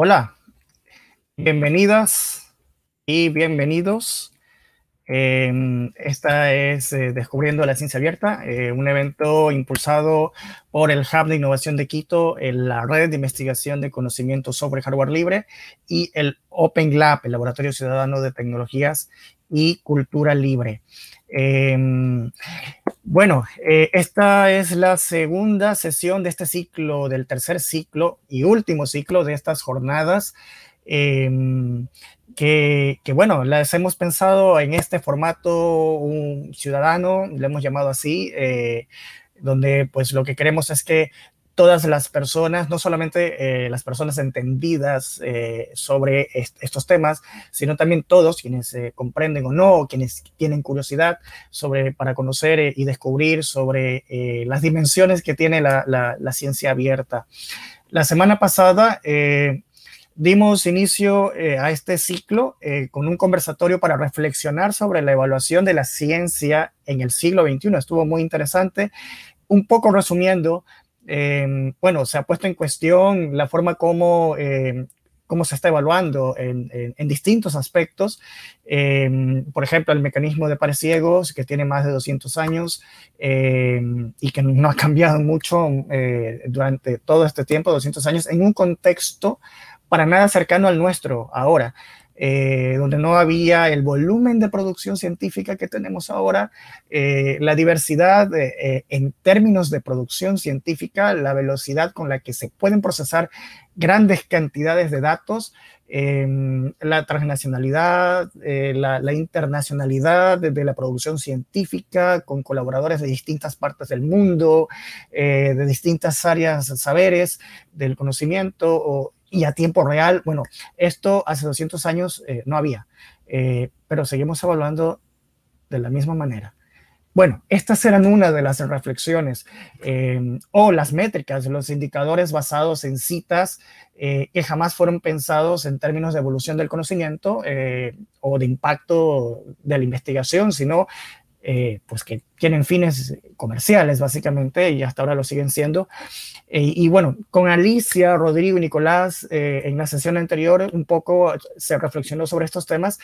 Hola, bienvenidas y bienvenidos. Eh, esta es eh, Descubriendo la Ciencia Abierta, eh, un evento impulsado por el Hub de Innovación de Quito, la Red de Investigación de Conocimiento sobre Hardware Libre y el Open Lab, el Laboratorio Ciudadano de Tecnologías y Cultura Libre. Em, bueno, eh, esta es la segunda sesión de este ciclo, del tercer ciclo y último ciclo de estas jornadas. Em, que, bueno, las hemos pensado en este formato un ciudadano, le hemos llamado así, eh, donde pues lo que queremos es que todas las personas, no solamente eh, las personas entendidas eh, sobre estos temas, sino también todos quienes eh, comprenden o no, quienes tienen curiosidad sobre, para conocer y descubrir sobre las dimensiones que tiene la, la, ciencia abierta. La semana pasada dimos inicio a este ciclo con un conversatorio para reflexionar sobre la evaluación de la ciencia en el siglo XXI. Estuvo muy interesante. Un poco resumiendo, Em, bueno, se ha puesto en cuestión la forma como, em, cómo se está evaluando en, distintos aspectos. Em, por ejemplo, el mecanismo de pares ciegos, que tiene más de 200 años y que no ha cambiado mucho eh, durante todo este tiempo, 200 años, en un contexto para nada cercano al nuestro ahora. Eh, donde no había el volumen de producción científica que tenemos ahora, eh, la diversidad eh, en términos de producción científica, la velocidad con la que se pueden procesar grandes cantidades de datos, em, la transnacionalidad, la, internacionalidad de, la producción científica con colaboradores de distintas partes del mundo, de distintas áreas saberes, del conocimiento, o, y a tiempo real. Bueno, esto hace 200 años eh, no había, eh, pero seguimos evaluando de la misma manera. Bueno, estas eran una de las reflexiones eh, o las métricas, los indicadores basados en citas que jamás fueron pensados en términos de evolución del conocimiento o de impacto de la investigación, sino eh, pues que tienen fines comerciales básicamente y hasta ahora lo siguen siendo. Eh, y bueno, con Alicia, Rodrigo y Nicolás eh, en la sesión anterior un poco se reflexionó sobre estos temas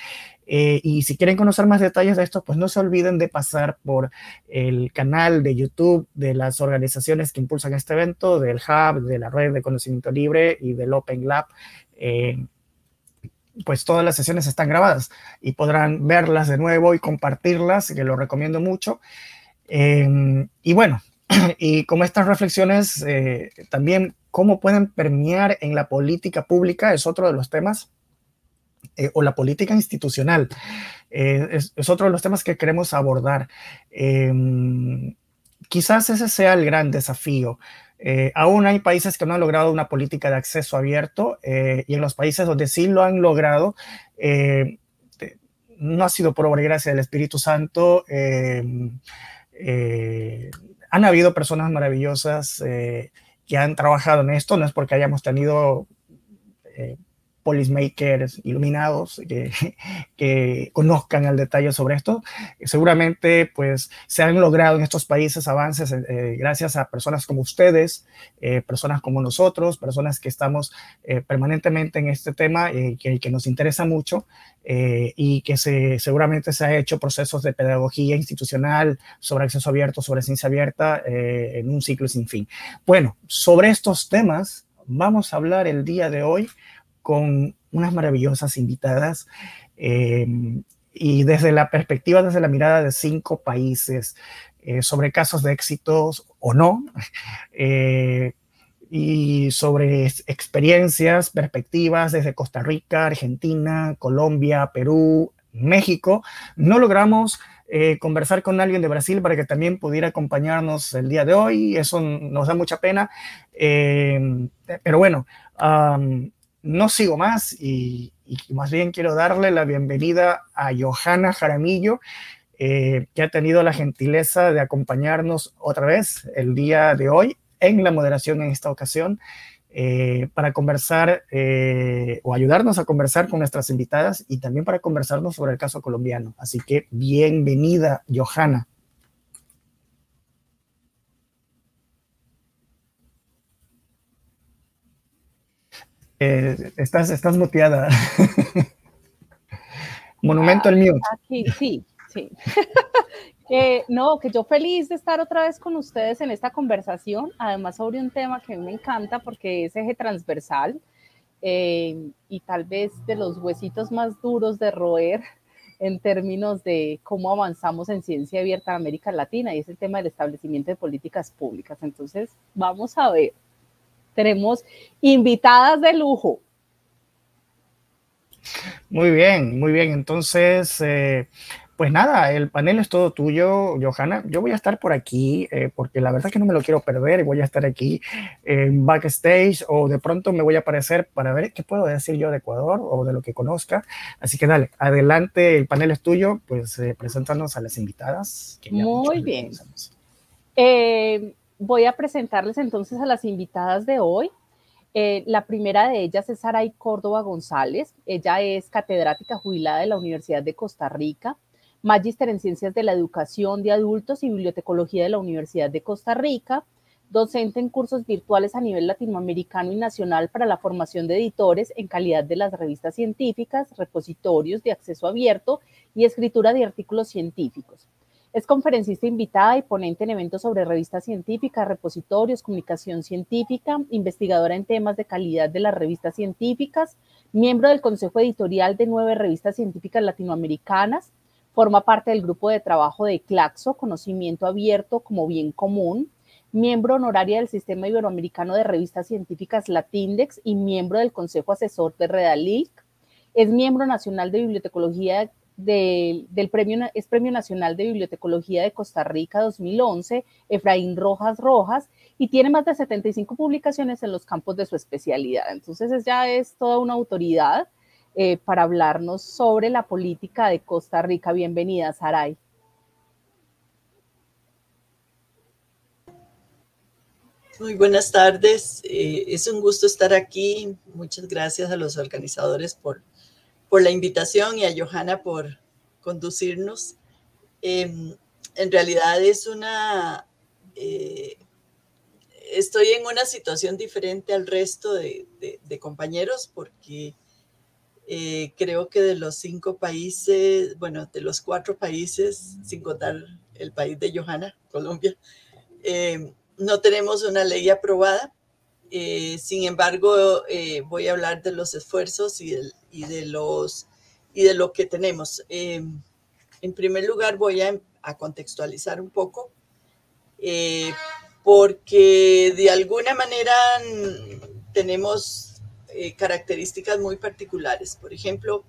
y si quieren conocer más detalles de esto, pues no se olviden de pasar por el canal de YouTube de las organizaciones que impulsan este evento, del Hub, de la Red de Conocimiento Libre y del Open Lab pues todas las sesiones están grabadas y podrán verlas de nuevo y compartirlas, que lo recomiendo mucho. Em, y bueno, y como estas reflexiones eh, también cómo pueden permear en la política pública es otro de los temas, eh, o la política institucional, eh, es, otro de los temas que queremos abordar. Em, quizás ese sea el gran desafío. Eh, aún hay países que no han logrado una política de acceso abierto eh, y en los países donde sí lo han logrado, eh, no ha sido por obra y gracia del Espíritu Santo. han habido personas maravillosas que han trabajado en esto, no es porque hayamos tenido policymakers iluminados que, que, conozcan al detalle sobre esto. Seguramente pues se han logrado en estos países avances eh, eh, gracias a personas como ustedes, eh, personas como nosotros, personas que estamos permanentemente en este tema que, que, nos interesa mucho y que se, seguramente se ha hecho procesos de pedagogía institucional sobre acceso abierto, sobre ciencia abierta en un ciclo sin fin. Bueno, sobre estos temas vamos a hablar el día de hoy con unas maravillosas invitadas eh, y desde la perspectiva, desde la mirada de cinco países eh, sobre casos de éxitos o no, eh, y sobre experiencias, perspectivas desde Costa Rica, Argentina, Colombia, Perú, México. No logramos conversar con alguien de Brasil para que también pudiera acompañarnos el día de hoy. Eso nos da mucha pena. pero bueno, no sigo más y, más bien quiero darle la bienvenida a Johanna Jaramillo, eh, que ha tenido la gentileza de acompañarnos otra vez el día de hoy en la moderación en esta ocasión. Eh, para conversar eh, o ayudarnos a conversar con nuestras invitadas y también para conversarnos sobre el caso colombiano. Así que bienvenida, Johanna. Estás, estás muteada. Monumento al mío. Aquí, sí, sí. no, que yo feliz de estar otra vez con ustedes en esta conversación, además sobre un tema que a mí me encanta porque es eje transversal eh, y tal vez de los huesitos más duros de roer en términos de cómo avanzamos en ciencia abierta en América Latina y es el tema del establecimiento de políticas públicas. Entonces, vamos a ver. Tenemos invitadas de lujo. Muy bien, muy bien. Entonces, eh, pues nada, el panel es todo tuyo, Johanna. Yo voy a estar por aquí eh, porque la verdad es que no me lo quiero perder y voy a estar aquí en backstage o de pronto me voy a aparecer para ver qué puedo decir yo de Ecuador o de lo que conozca. Así que dale, adelante, el panel es tuyo, pues eh, preséntanos a las invitadas. Muy bien. Voy a presentarles entonces a las invitadas de hoy. Eh, la primera de ellas es Saray Córdoba González. Ella es catedrática jubilada de la Universidad de Costa Rica magíster en Ciencias de la Educación de Adultos y Bibliotecología de la Universidad de Costa Rica, docente en cursos virtuales a nivel latinoamericano y nacional para la formación de editores en calidad de las revistas científicas, repositorios de acceso abierto y escritura de artículos científicos. Es conferencista invitada y ponente en eventos sobre revistas científicas, repositorios, comunicación científica, investigadora en temas de calidad de las revistas científicas, miembro del Consejo Editorial de nueve revistas científicas latinoamericanas, Forma parte del grupo de trabajo de CLACSO, Conocimiento Abierto como Bien Común, miembro honoraria del Sistema Iberoamericano de Revistas Científicas Latindex y miembro del Consejo Asesor de Redalic. Es miembro nacional de bibliotecología del premio, es Premio Nacional de Bibliotecología de Costa Rica 2011, Efraín Rojas Rojas, y tiene más de 75 publicaciones en los campos de su especialidad. Entonces ya es toda una autoridad eh, para hablarnos sobre la política de Costa Rica. Bienvenida, Saray. Muy buenas tardes. Eh, es un gusto estar aquí. Muchas gracias a los organizadores por, por la invitación y a Johanna por conducirnos. Em, en realidad es una... Eh, estoy en una situación diferente al resto de, de compañeros porque eh, creo que de los cinco países, bueno, de los cuatro países, sin contar el país de Johanna, Colombia, eh, no tenemos una ley aprobada. Eh, sin embargo, voy a hablar de los esfuerzos y, de, los, y de lo que tenemos. en primer lugar, voy a, a contextualizar un poco, porque de alguna manera tenemos eh, características muy particulares. Por ejemplo,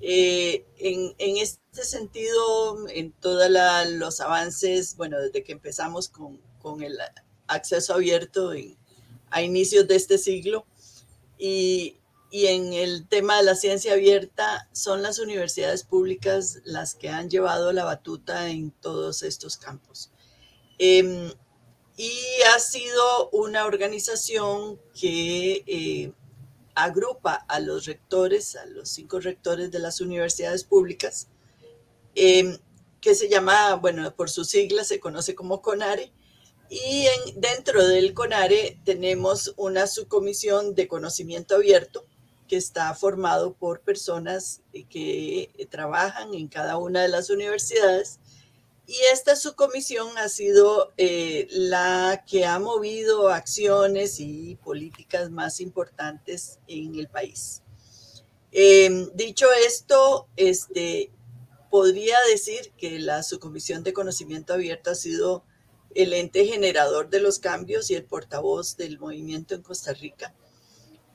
eh, en, este sentido, en todos los avances, bueno, desde que empezamos con, el acceso abierto a inicios de este siglo, y, en el tema de la ciencia abierta, son las universidades públicas las que han llevado la batuta en todos estos campos. Em, y ha sido una organización que eh, agrupa a los rectores, a los cinco rectores de las universidades públicas, em, que se llama, bueno, por sus siglas se conoce como CONARE, y dentro del CONARE tenemos una subcomisión de conocimiento abierto que está formado por personas que trabajan en cada una de las universidades y esta subcomisión ha sido eh, la que ha movido acciones y políticas más importantes en el país. Em, dicho esto, este, podría decir que la subcomisión de conocimiento abierto ha sido el ente generador de los cambios y el portavoz del movimiento en Costa Rica,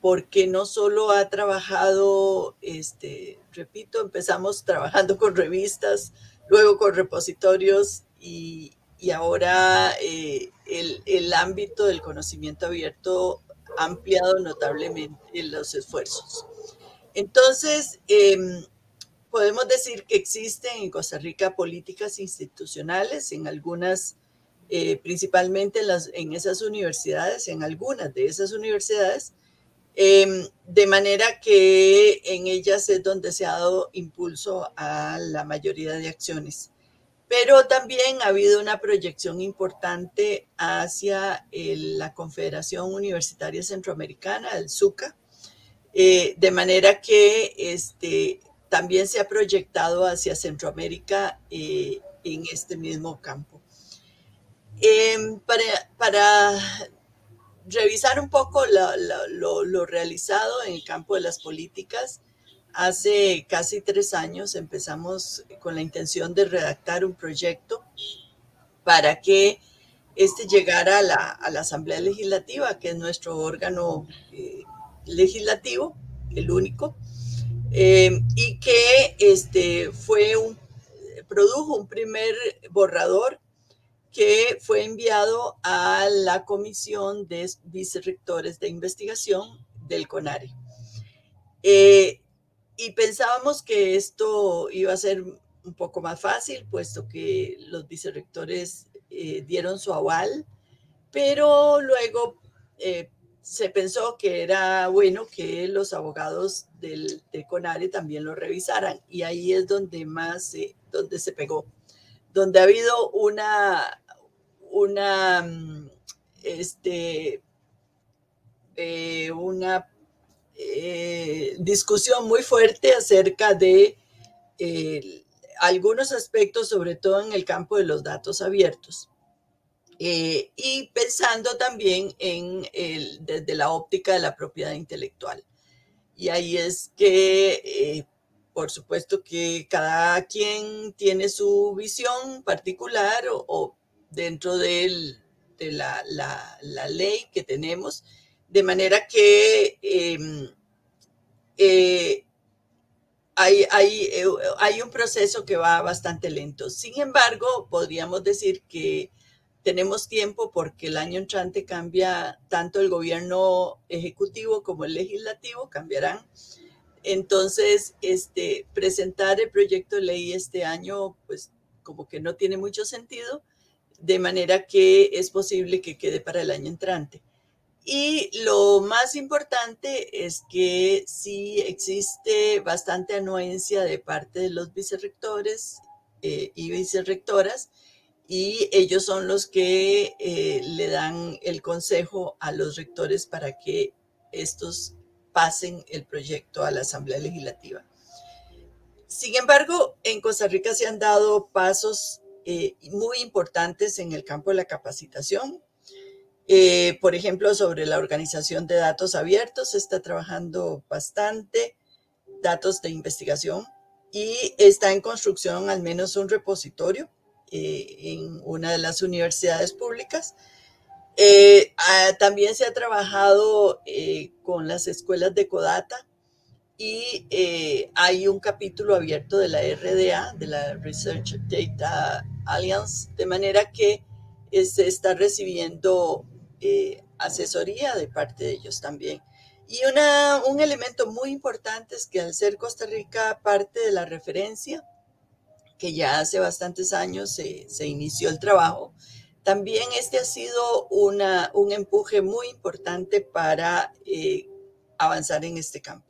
porque no solo ha trabajado, este, repito, empezamos trabajando con revistas, luego con repositorios y, ahora eh, el, ámbito del conocimiento abierto ha ampliado notablemente los esfuerzos. Entonces, em, podemos decir que existen en Costa Rica políticas institucionales, en algunas, eh, principalmente en, las, en esas universidades, en algunas de esas universidades, Em, de manera que en ellas es donde se ha dado impulso a la mayoría de acciones. Pero también ha habido una proyección importante hacia la Confederación Universitaria Centroamericana, el SUCA, Eh, de manera que este, también se ha proyectado hacia Centroamérica eh, en este mismo campo. Em, para, revisar un poco lo, realizado en el campo de las políticas, hace casi tres años empezamos con la intención de redactar un proyecto para que este llegara a la, Asamblea Legislativa, que es nuestro órgano eh, legislativo, el único, eh, y que este, fue un, produjo un primer borrador que fue enviado a la Comisión de Vicerrectores de Investigación del CONARE. Eh, y pensábamos que esto iba a ser un poco más fácil, puesto que los vicerrectores eh, dieron su aval, pero luego eh, se pensó que era bueno que los abogados del, CONARE también lo revisaran y ahí es donde más, donde se pegó, donde ha habido una, una, mm, este, eh, una discusión muy fuerte acerca de algunos aspectos, sobre todo en el campo de los datos abiertos. Eh, y pensando también en desde la óptica de la propiedad intelectual. Y ahí es que, eh, por supuesto que cada quien tiene su visión particular o, dentro de la, ley que tenemos, de manera que em, eh, hay, hay, hay un proceso que va bastante lento. Sin embargo, podríamos decir que tenemos tiempo porque el año entrante cambia tanto el gobierno ejecutivo como el legislativo, cambiarán. Entonces, este, presentar el proyecto de ley este año, pues como que no tiene mucho sentido, de manera que es posible que quede para el año entrante. Y lo más importante es que sí existe bastante anuencia de parte de los vicerrectores eh, y vicerrectoras y ellos son los que eh, le dan el consejo a los rectores para que estos pasen el proyecto a la Asamblea Legislativa. Sin embargo, en Costa Rica se han dado pasos eh, muy importantes en el campo de la capacitación. Eh, por ejemplo, sobre la organización de datos abiertos, se está trabajando bastante, datos de investigación, y está en construcción al menos un repositorio eh, en una de las universidades públicas. Eh, ah, también se ha trabajado eh, con las escuelas de Codata y hay un capítulo abierto de la RDA, de la Research Data Alliance, de manera que se está recibiendo asesoría de parte de ellos también. Y una, un elemento muy importante es que al ser Costa Rica parte de la referencia, que ya hace bastantes años se, se inició el trabajo, también este ha sido una, un empuje muy importante para eh, avanzar en este campo.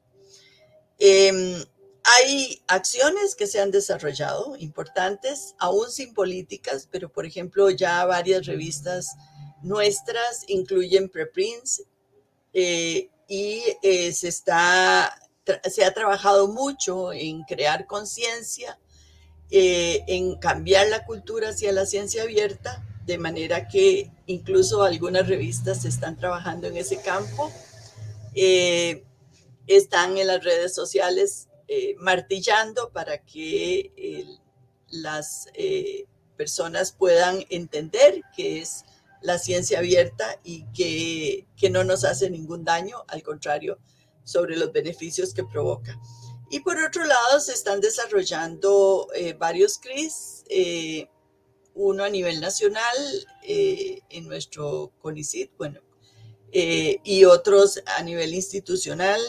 Em, hay acciones que se han desarrollado importantes, aún sin políticas, pero por ejemplo ya varias revistas nuestras incluyen preprints eh, y eh, se, está, se ha trabajado mucho en crear conciencia eh, en cambiar la cultura hacia la ciencia abierta, de manera que incluso algunas revistas están trabajando en ese campo. Eh, están en las redes sociales eh, martillando para que las personas puedan entender que es la ciencia abierta y que, que no nos hace ningún daño, al contrario, sobre los beneficios que provoca. Y por otro lado, se están desarrollando eh, varios CRIS, eh, uno a nivel nacional eh, en nuestro CONICIT, bueno, y otros a nivel institucional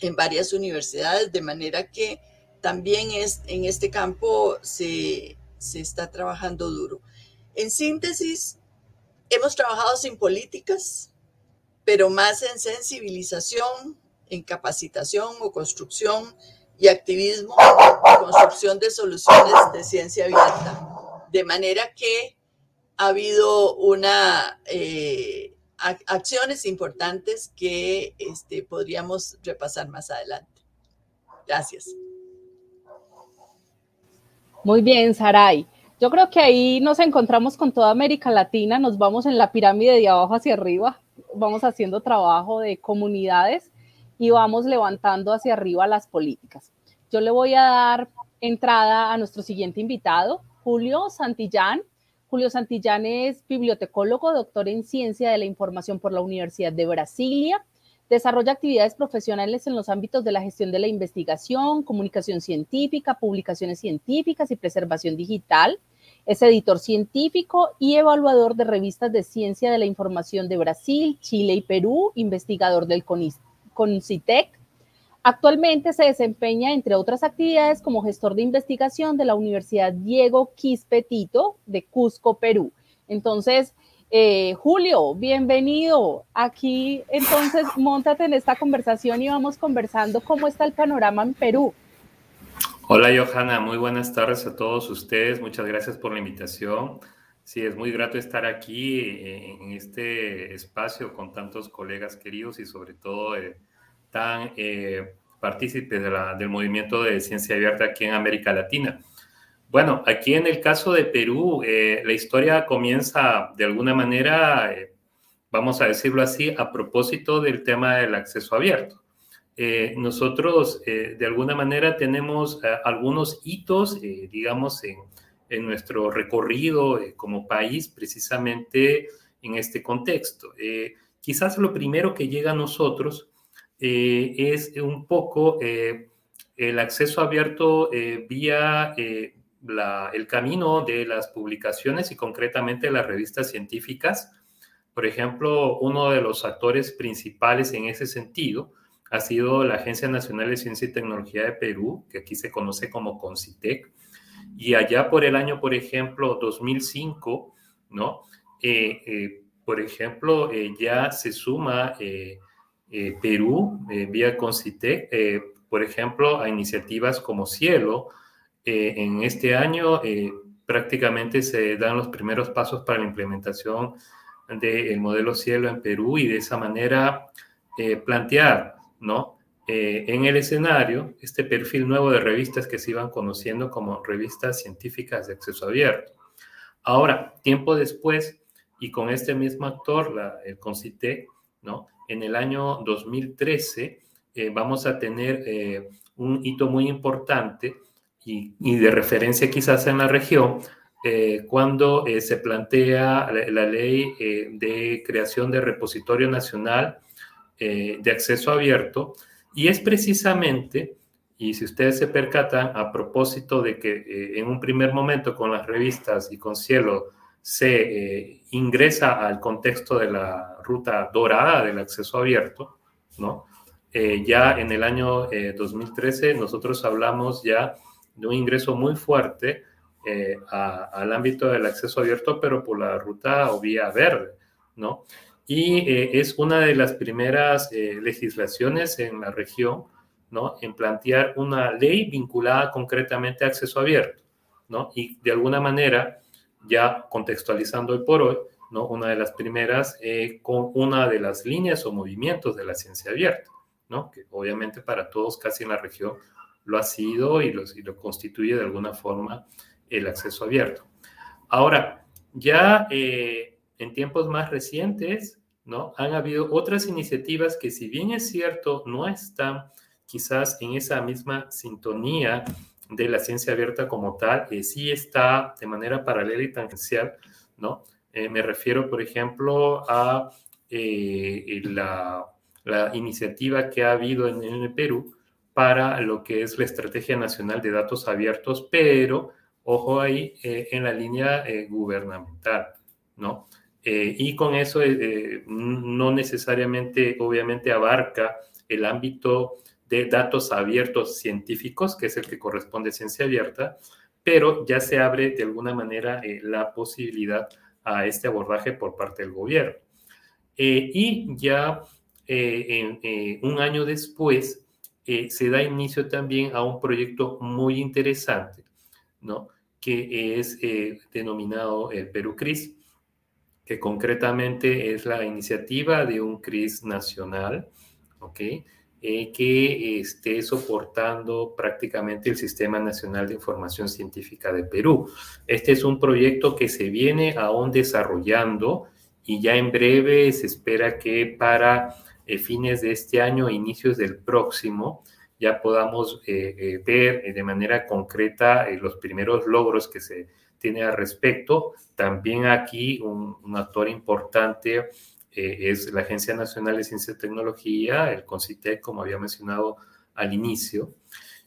en varias universidades, de manera que también es, en este campo se, se está trabajando duro. En síntesis, hemos trabajado sin políticas, pero más en sensibilización, en capacitación o construcción y activismo construcción de soluciones de ciencia abierta. De manera que ha habido una, eh, acciones importantes que este, podríamos repasar más adelante. Gracias. Muy bien, Saray. Yo creo que ahí nos encontramos con toda América Latina, nos vamos en la pirámide de abajo hacia arriba, vamos haciendo trabajo de comunidades y vamos levantando hacia arriba las políticas. Yo le voy a dar entrada a nuestro siguiente invitado, Julio Santillán. Julio Santillán es bibliotecólogo, doctor en ciencia de la información por la Universidad de Brasilia. Desarrolla actividades profesionales en los ámbitos de la gestión de la investigación, comunicación científica, publicaciones científicas y preservación digital. Es editor científico y evaluador de revistas de ciencia de la información de Brasil, Chile y Perú, investigador del CONCITEC. Actualmente se desempeña, entre otras actividades, como gestor de investigación de la Universidad Diego Quispetito de Cusco, Perú. Entonces, eh, Julio, bienvenido. Aquí entonces, montate en esta conversación y vamos conversando cómo está el panorama en Perú. Hola, Johanna. Muy buenas tardes a todos ustedes. Muchas gracias por la invitación. Sí, es muy grato estar aquí eh, en este espacio con tantos colegas queridos y sobre todo eh, tan partícipes del movimiento de ciencia abierta aquí en América Latina. Bueno, aquí en el caso de Perú, eh, la historia comienza de alguna manera, eh, vamos a decirlo así, a propósito del tema del acceso abierto. Eh, nosotros, de alguna manera, tenemos algunos hitos, digamos, en, en, nuestro recorrido como país, precisamente en este contexto. quizás lo primero que llega a nosotros es un poco el acceso abierto vía el camino de las publicaciones y concretamente las revistas científicas. Por ejemplo, uno de los actores principales en ese sentido ha sido la Agencia Nacional de Ciencia y Tecnología de Perú, que aquí se conoce como CONCITEC. Y allá por el año, por ejemplo, 2005, ¿no? Eh, eh, por ejemplo, eh, ya se suma Perú vía CONCITEC, por ejemplo, a iniciativas como Cielo, eh, en este año eh, prácticamente se dan los primeros pasos para la implementación del modelo cielo en Perú y de esa manera eh, plantear, ¿no? en el escenario este perfil nuevo de revistas que se iban conociendo como revistas científicas de acceso abierto. Ahora, tiempo después, y con este mismo actor, la, el ¿no? En el año 2013 vamos a tener un hito muy importante y, de referencia quizás en la región, eh, cuando eh, se plantea la, ley eh, de creación de repositorio nacional de acceso abierto, y es precisamente, y si ustedes se percatan, a propósito de que en un primer momento con las revistas y con Cielo se ingresa al contexto de la ruta dorada del acceso abierto, ¿no? ya en el año 2013 nosotros hablamos ya de un ingreso muy fuerte eh, al ámbito del acceso abierto, pero por la ruta o vía verde, ¿no? Y eh, es una de las primeras eh, legislaciones en la región, ¿no? En plantear una ley vinculada concretamente a acceso abierto, ¿no? Y de alguna manera, ya contextualizando hoy por hoy, ¿no? Una de las primeras con una de las líneas o movimientos de la ciencia abierta, ¿no? Que obviamente para todos casi en la región lo ha sido y lo, lo constituye de alguna forma el acceso abierto. Ahora, ya eh, en tiempos más recientes, ¿no? Han habido otras iniciativas que si bien es cierto, no están quizás en esa misma sintonía de la ciencia abierta como tal, eh, sí está de manera paralela y tangencial, ¿no? Eh, me refiero, por ejemplo, a la, la, iniciativa que ha habido en el Perú para lo que es la Estrategia Nacional de Datos Abiertos, pero ojo ahí eh, en la línea eh, gubernamental, ¿no? Eh, y con eso no necesariamente, obviamente, abarca el ámbito de datos abiertos científicos, que es el que corresponde a ciencia abierta, pero ya se abre de alguna manera la posibilidad a este abordaje por parte del gobierno. y ya un año después, eh, se da inicio también a un proyecto muy interesante, ¿no? Que es eh, denominado el Perú CRIS. que concretamente es la iniciativa de un CRIS nacional, ¿ok? Eh, que esté soportando prácticamente el Sistema Nacional de Información Científica de Perú. Este es un proyecto que se viene aún desarrollando y ya en breve se espera que para eh, fines de este año, inicios del próximo, ya podamos eh, ver de manera concreta los primeros logros que se tiene al respecto. También aquí un, un actor importante eh, es la Agencia Nacional de Ciencia y Tecnología, el CONCITEC, como había mencionado al inicio,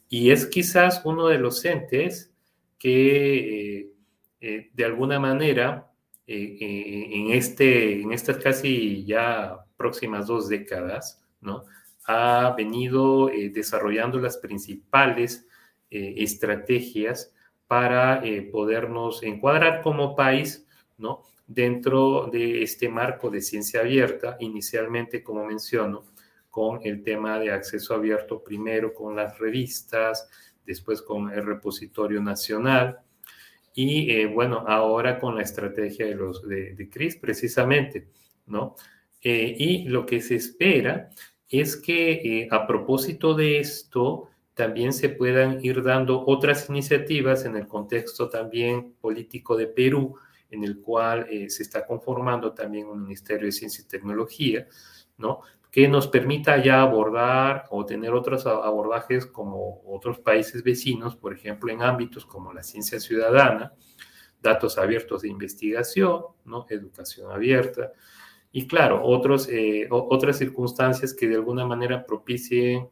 y es quizás uno de los entes que eh, eh, de alguna manera en, este, en estas casi ya próximas dos décadas, ¿no? ha venido desarrollando las principales estrategias para podernos encuadrar como país, ¿no? Dentro de este marco de ciencia abierta, inicialmente, como menciono, con el tema de acceso abierto, primero con las revistas, después con el repositorio nacional y, eh, bueno, ahora con la estrategia de, los, de, CRIS, precisamente, ¿no? Eh, y lo que se espera es que eh, a propósito de esto, también se puedan ir dando otras iniciativas en el contexto también político de Perú, en el cual eh, se está conformando también un Ministerio de Ciencia y Tecnología, ¿no? que nos permita ya abordar o tener otros abordajes como otros países vecinos, por ejemplo, en ámbitos como la ciencia ciudadana, datos abiertos de investigación, ¿no? educación abierta, y claro, otros, eh, otras circunstancias que de alguna manera propicien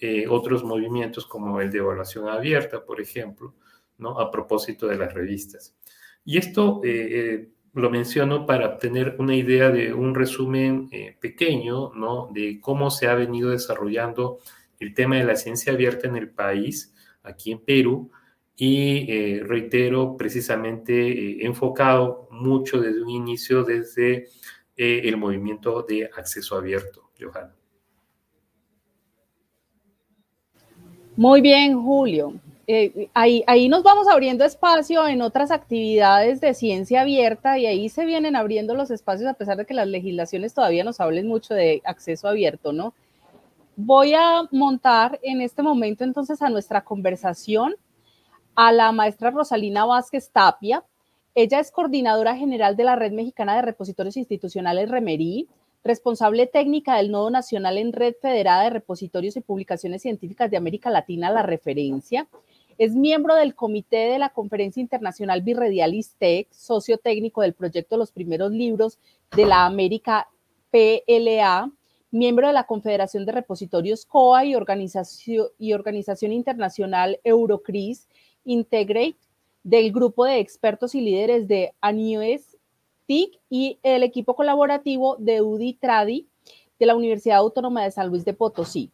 eh, otros movimientos como el de evaluación abierta, por ejemplo, ¿no? a propósito de las revistas. Y esto eh, eh, lo menciono para tener una idea de un resumen eh, pequeño, ¿no? De cómo se ha venido desarrollando el tema de la ciencia abierta en el país, aquí en Perú, y reitero, precisamente enfocado mucho desde un inicio, desde el movimiento de acceso abierto, Johanna. Muy bien, Julio. Eh, ahí, ahí nos vamos abriendo espacio en otras actividades de ciencia abierta y ahí se vienen abriendo los espacios a pesar de que las legislaciones todavía nos hablen mucho de acceso abierto, ¿no? Voy a montar en este momento entonces a nuestra conversación a la maestra Rosalina Vázquez Tapia. Ella es coordinadora general de la Red Mexicana de Repositorios Institucionales Remerí, responsable técnica del Nodo Nacional en Red Federada de Repositorios y Publicaciones Científicas de América Latina, La Referencia, es miembro del comité de la Conferencia Internacional Birredial ISTEC, socio técnico del proyecto Los Primeros Libros de la América PLA, miembro de la Confederación de Repositorios COA y Organización, Internacional Eurocris Integrate, del grupo de expertos y líderes de ANIOS TIC y el equipo colaborativo de UDI Tradi de la Universidad Autónoma de San Luis de Potosí.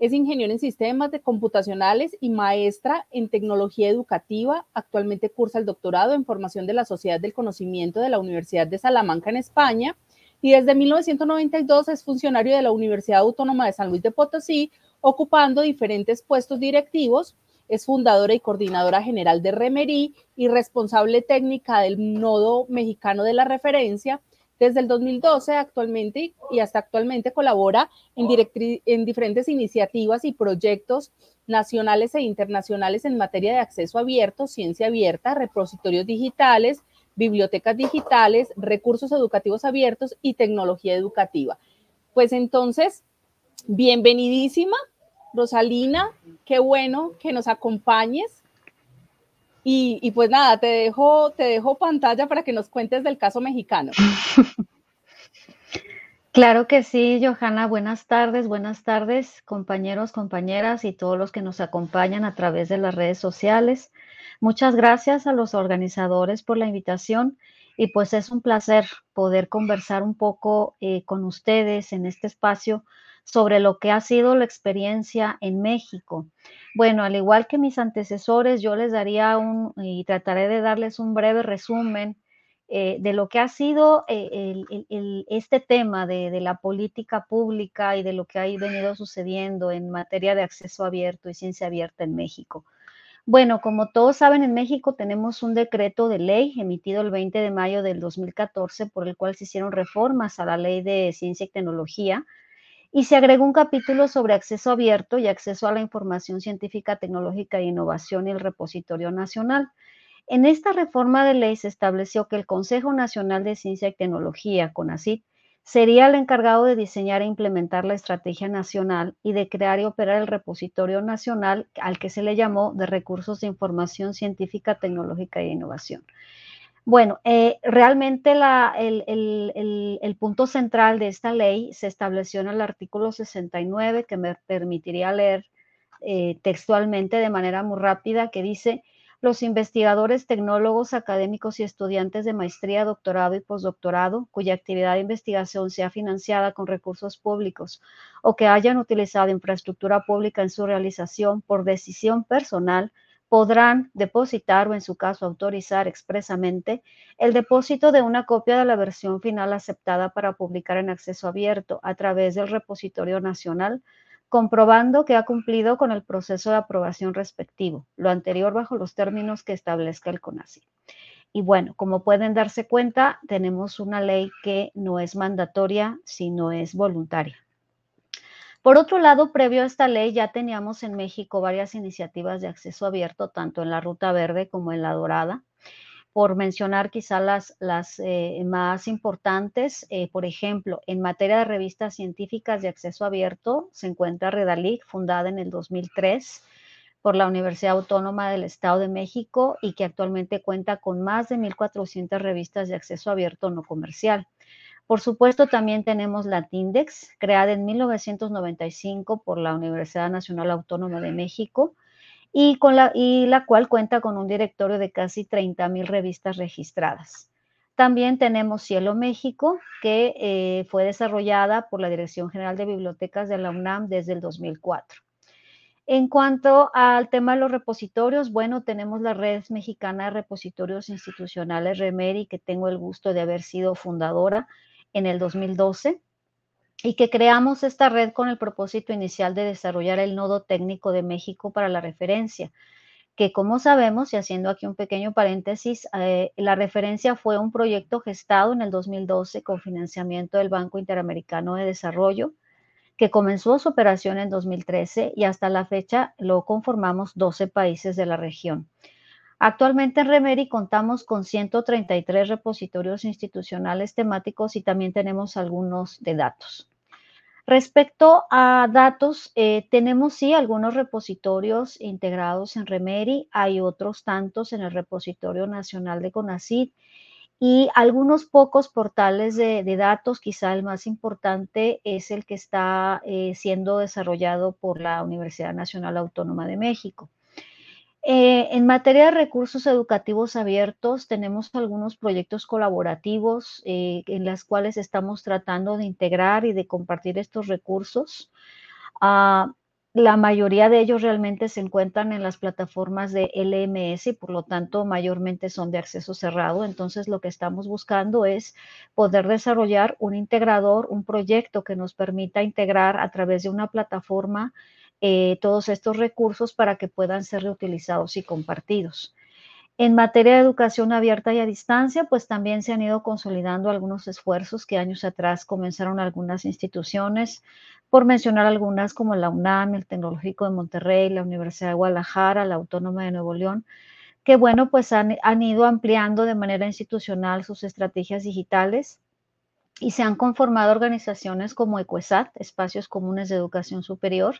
Es ingeniero en sistemas de computacionales y maestra en tecnología educativa. Actualmente cursa el doctorado en formación de la Sociedad del Conocimiento de la Universidad de Salamanca en España y desde 1992 es funcionario de la Universidad Autónoma de San Luis de Potosí, ocupando diferentes puestos directivos. Es fundadora y coordinadora general de Remerí y responsable técnica del Nodo Mexicano de la Referencia desde el 2012 actualmente y hasta actualmente colabora en, en diferentes iniciativas y proyectos nacionales e internacionales en materia de acceso abierto, ciencia abierta, repositorios digitales, bibliotecas digitales, recursos educativos abiertos y tecnología educativa. Pues entonces, bienvenidísima, Rosalina, qué bueno que nos acompañes. Y, pues nada, te dejo, te dejo pantalla para que nos cuentes del caso mexicano. Claro que sí, Johanna. Buenas tardes, buenas tardes, compañeros, compañeras y todos los que nos acompañan a través de las redes sociales. Muchas gracias a los organizadores por la invitación y pues es un placer poder conversar un poco eh, con ustedes en este espacio sobre lo que ha sido la experiencia en México. Bueno, al igual que mis antecesores, yo les daría un, y trataré de darles un breve resumen eh, de lo que ha sido eh, este tema de, la política pública y de lo que ha venido sucediendo en materia de acceso abierto y ciencia abierta en México. Bueno, como todos saben, en México tenemos un decreto de ley emitido el 20 de mayo del 2014 por el cual se hicieron reformas a la ley de ciencia y tecnología y se agregó un capítulo sobre acceso abierto y acceso a la información científica, tecnológica e innovación y el repositorio nacional. En esta reforma de ley se estableció que el Consejo Nacional de Ciencia y Tecnología, CONACYT, sería el encargado de diseñar e implementar la estrategia nacional y de crear y operar el repositorio nacional al que se le llamó de recursos de información científica, tecnológica e innovación. Bueno, eh, realmente el, punto central de esta ley se estableció en el artículo 69, que me permitiría leer eh, textualmente de manera muy rápida, que dice, los investigadores, tecnólogos, académicos y estudiantes de maestría, doctorado y postdoctorado, cuya actividad de investigación sea financiada con recursos públicos o que hayan utilizado infraestructura pública en su realización por decisión personal, podrán depositar o en su caso autorizar expresamente el depósito de una copia de la versión final aceptada para publicar en acceso abierto a través del repositorio nacional comprobando que ha cumplido con el proceso de aprobación respectivo, lo anterior bajo los términos que establezca el CONACYT. Y bueno, como pueden darse cuenta, tenemos una ley que no es mandatoria, sino es voluntaria. Por otro lado, previo a esta ley ya teníamos en México varias iniciativas de acceso abierto, tanto en la Ruta Verde como en la Dorada por mencionar quizá las, eh, más importantes. Eh, por ejemplo, en materia de revistas científicas de acceso abierto se encuentra Redalic, fundada en el 2003 por la Universidad Autónoma del Estado de México y que actualmente cuenta con más de 1.400 revistas de acceso abierto no comercial. Por supuesto, también tenemos la TINDEX, creada en 1995 por la Universidad Nacional Autónoma de México, y, con la, y la cual cuenta con un directorio de casi 30 mil revistas registradas. También tenemos Cielo México, que eh, fue desarrollada por la Dirección General de Bibliotecas de la UNAM desde el 2004. En cuanto al tema de los repositorios, bueno, tenemos la Red Mexicana de Repositorios Institucionales, REMERI, que tengo el gusto de haber sido fundadora en el 2012 y que creamos esta red con el propósito inicial de desarrollar el nodo técnico de México para la referencia, que como sabemos, y haciendo aquí un pequeño paréntesis, eh, la referencia fue un proyecto gestado en el 2012 con financiamiento del Banco Interamericano de Desarrollo, que comenzó su operación en 2013 y hasta la fecha lo conformamos 12 países de la región. Actualmente en Remeri contamos con 133 repositorios institucionales temáticos y también tenemos algunos de datos. Respecto a datos, eh, tenemos sí algunos repositorios integrados en Remeri, hay otros tantos en el repositorio nacional de CONACYT y algunos pocos portales de, datos, quizá el más importante es el que está eh, siendo desarrollado por la Universidad Nacional Autónoma de México. Eh, en materia de recursos educativos abiertos, tenemos algunos proyectos colaborativos eh, en los cuales estamos tratando de integrar y de compartir estos recursos. Ah, la mayoría de ellos realmente se encuentran en las plataformas de LMS y por lo tanto mayormente son de acceso cerrado. Entonces lo que estamos buscando es poder desarrollar un integrador, un proyecto que nos permita integrar a través de una plataforma eh, todos estos recursos para que puedan ser reutilizados y compartidos. En materia de educación abierta y a distancia, pues también se han ido consolidando algunos esfuerzos que años atrás comenzaron algunas instituciones, por mencionar algunas como la UNAM, el Tecnológico de Monterrey, la Universidad de Guadalajara, la Autónoma de Nuevo León, que bueno, pues han, han ido ampliando de manera institucional sus estrategias digitales y se han conformado organizaciones como ECUESAT, Espacios Comunes de Educación Superior,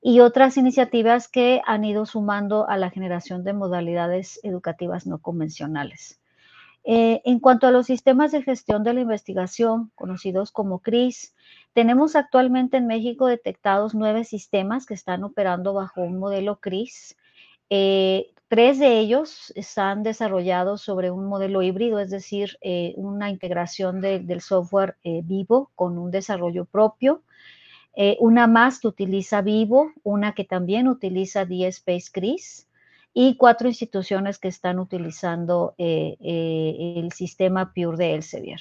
y otras iniciativas que han ido sumando a la generación de modalidades educativas no convencionales. Eh, en cuanto a los sistemas de gestión de la investigación, conocidos como CRIS, tenemos actualmente en México detectados nueve sistemas que están operando bajo un modelo CRIS. Eh, tres de ellos están desarrollados sobre un modelo híbrido, es decir, eh, una integración del software vivo con un desarrollo propio. Eh, una más que utiliza Vivo, una que también utiliza DSpace CRIS y cuatro instituciones que están utilizando eh, eh, el sistema Pure de Elsevier.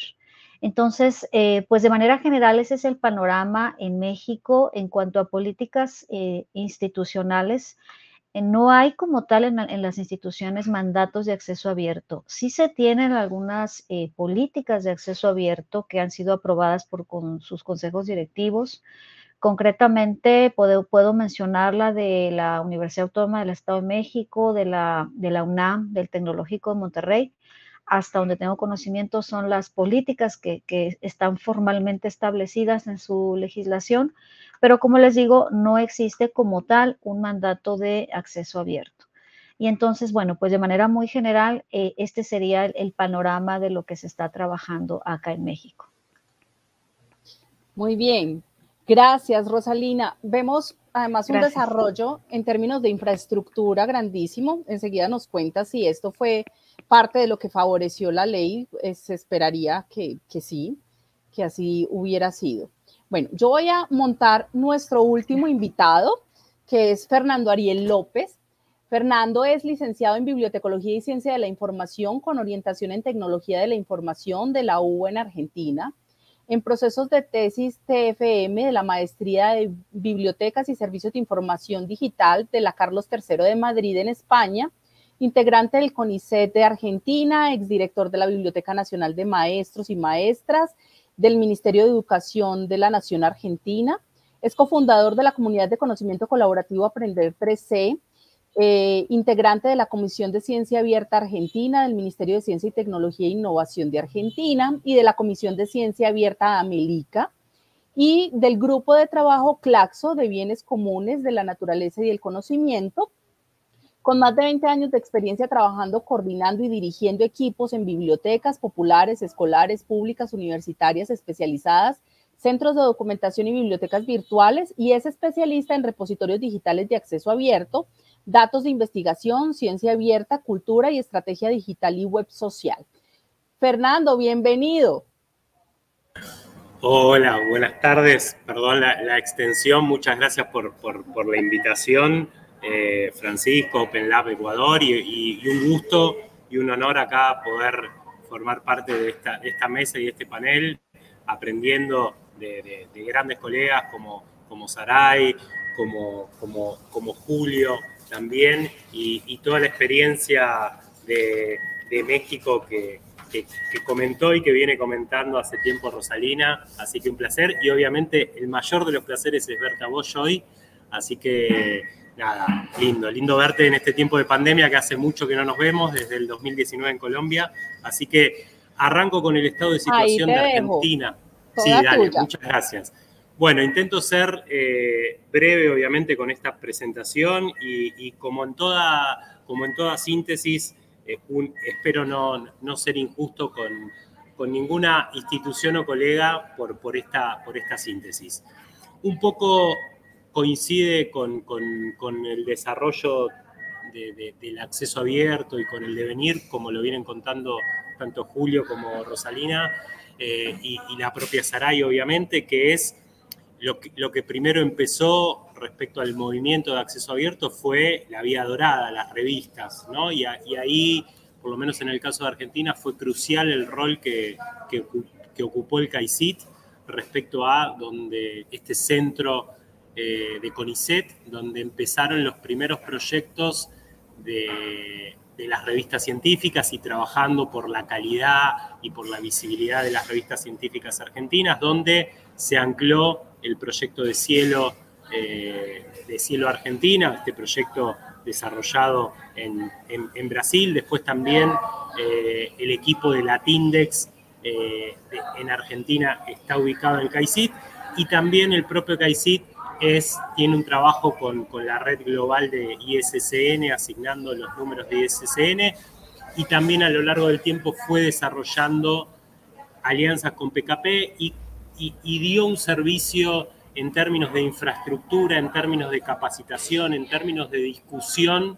Entonces, pues de manera general ese es el panorama en México en cuanto a políticas institucionales no hay como tal en, las instituciones mandatos de acceso abierto. Sí se tienen algunas políticas de acceso abierto que han sido aprobadas por sus consejos directivos. Concretamente, puedo, puedo, mencionar la de la Universidad Autónoma del Estado de México, de la, UNAM, del Tecnológico de Monterrey, hasta donde tengo conocimiento son las políticas que, están formalmente establecidas en su legislación, pero como les digo, no existe como tal un mandato de acceso abierto. Y entonces, bueno, pues de manera muy general, eh, este sería el, panorama de lo que se está trabajando acá en México. Muy bien, gracias Rosalina. Vemos además un desarrollo en términos de infraestructura grandísimo. Enseguida nos cuenta si esto fue parte de lo que favoreció la ley, eh, se esperaría que, sí, que así hubiera sido. Bueno, yo voy a montar nuestro último invitado, que es Fernando Ariel López. Fernando es licenciado en Bibliotecología y Ciencia de la Información con orientación en Tecnología de la Información de la UBA en Argentina. En procesos de tesis TFM de la Maestría de Bibliotecas y Servicios de Información Digital de la Carlos III de Madrid en España integrante del CONICET de Argentina, exdirector de la Biblioteca Nacional de Maestros y Maestras, del Ministerio de Educación de la Nación Argentina. Es cofundador de la Comunidad de Conocimiento Colaborativo Aprender 3C, eh, integrante de la Comisión de Ciencia Abierta Argentina, del Ministerio de Ciencia y Tecnología e Innovación de Argentina y de la Comisión de Ciencia Abierta Amelica y del Grupo de Trabajo CLACSO de Bienes Comunes de la Naturaleza y el Conocimiento, con más de 20 años de experiencia trabajando, coordinando y dirigiendo equipos en bibliotecas populares, escolares, públicas, universitarias, especializadas, centros de documentación y bibliotecas virtuales, y es especialista en repositorios digitales de acceso abierto, datos de investigación, ciencia abierta, cultura y estrategia digital y web social. Fernando, bienvenido. Hola, buenas tardes. Perdón la, extensión. Muchas gracias por, por la invitación. Eh, Francisco, Open Lab Ecuador, y, un gusto y un honor acá poder formar parte de esta, mesa y este panel, aprendiendo de, grandes colegas como, como Saray, como, como, Julio también, y, toda la experiencia de, México que, que, comentó y que viene comentando hace tiempo Rosalina, así que un placer, y obviamente el mayor de los placeres es verte a vos hoy, así que nada, lindo, lindo verte en este tiempo de pandemia que hace mucho que no nos vemos, desde el 2019 en Colombia. Así que arranco con el estado de situación de Argentina. Sí, dale, muchas gracias. Bueno, intento ser eh, breve, obviamente, con esta presentación y, como, en toda, como en toda síntesis, eh, espero no, no, ser injusto con, con, ninguna institución o colega por, por, esta, por esta síntesis. Un poco coincide con, el desarrollo del acceso abierto y con el devenir, como lo vienen contando tanto Julio como Rosalina eh, y, la propia Saray, obviamente, que es lo que, primero empezó respecto al movimiento de acceso abierto fue la vía dorada, las revistas, ¿no? Y, ahí, por lo menos en el caso de Argentina, fue crucial el rol que, que, ocupó el CAICIT respecto a donde este centro eh, de CONICET, donde empezaron los primeros proyectos de, las revistas científicas y trabajando por la calidad y por la visibilidad de las revistas científicas argentinas, donde se ancló el proyecto de Cielo, eh, de Cielo Argentina, este proyecto desarrollado en, Brasil, después también eh, el equipo de Latindex en Argentina está ubicado en CAICIT y también el propio CAICIT es, tiene un trabajo con, con, la red global de ISSN, asignando los números de ISSN, y también a lo largo del tiempo fue desarrollando alianzas con PKP y, y, dio un servicio en términos de infraestructura, en términos de capacitación, en términos de discusión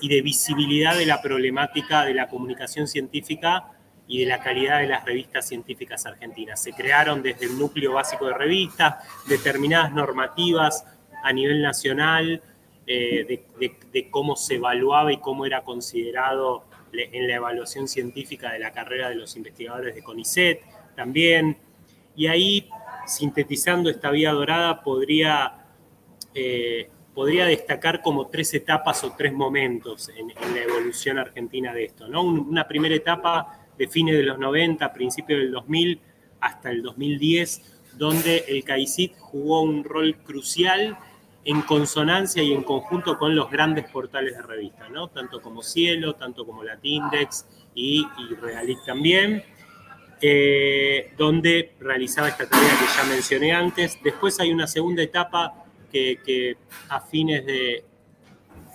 y de visibilidad de la problemática de la comunicación científica y de la calidad de las revistas científicas argentinas. Se crearon desde el núcleo básico de revistas determinadas normativas a nivel nacional eh, de, cómo se evaluaba y cómo era considerado en la evaluación científica de la carrera de los investigadores de CONICET también. Y ahí, sintetizando esta vía dorada, podría, eh, podría destacar como tres etapas o tres momentos en, la evolución argentina de esto. ¿no? Una primera etapa de fines de los 90, principios del 2000 hasta el 2010, donde el CAICIT jugó un rol crucial en consonancia y en conjunto con los grandes portales de revista, ¿no? tanto como Cielo, tanto como Latindex y, y Realic también, eh, donde realizaba esta tarea que ya mencioné antes. Después hay una segunda etapa que, a, fines de,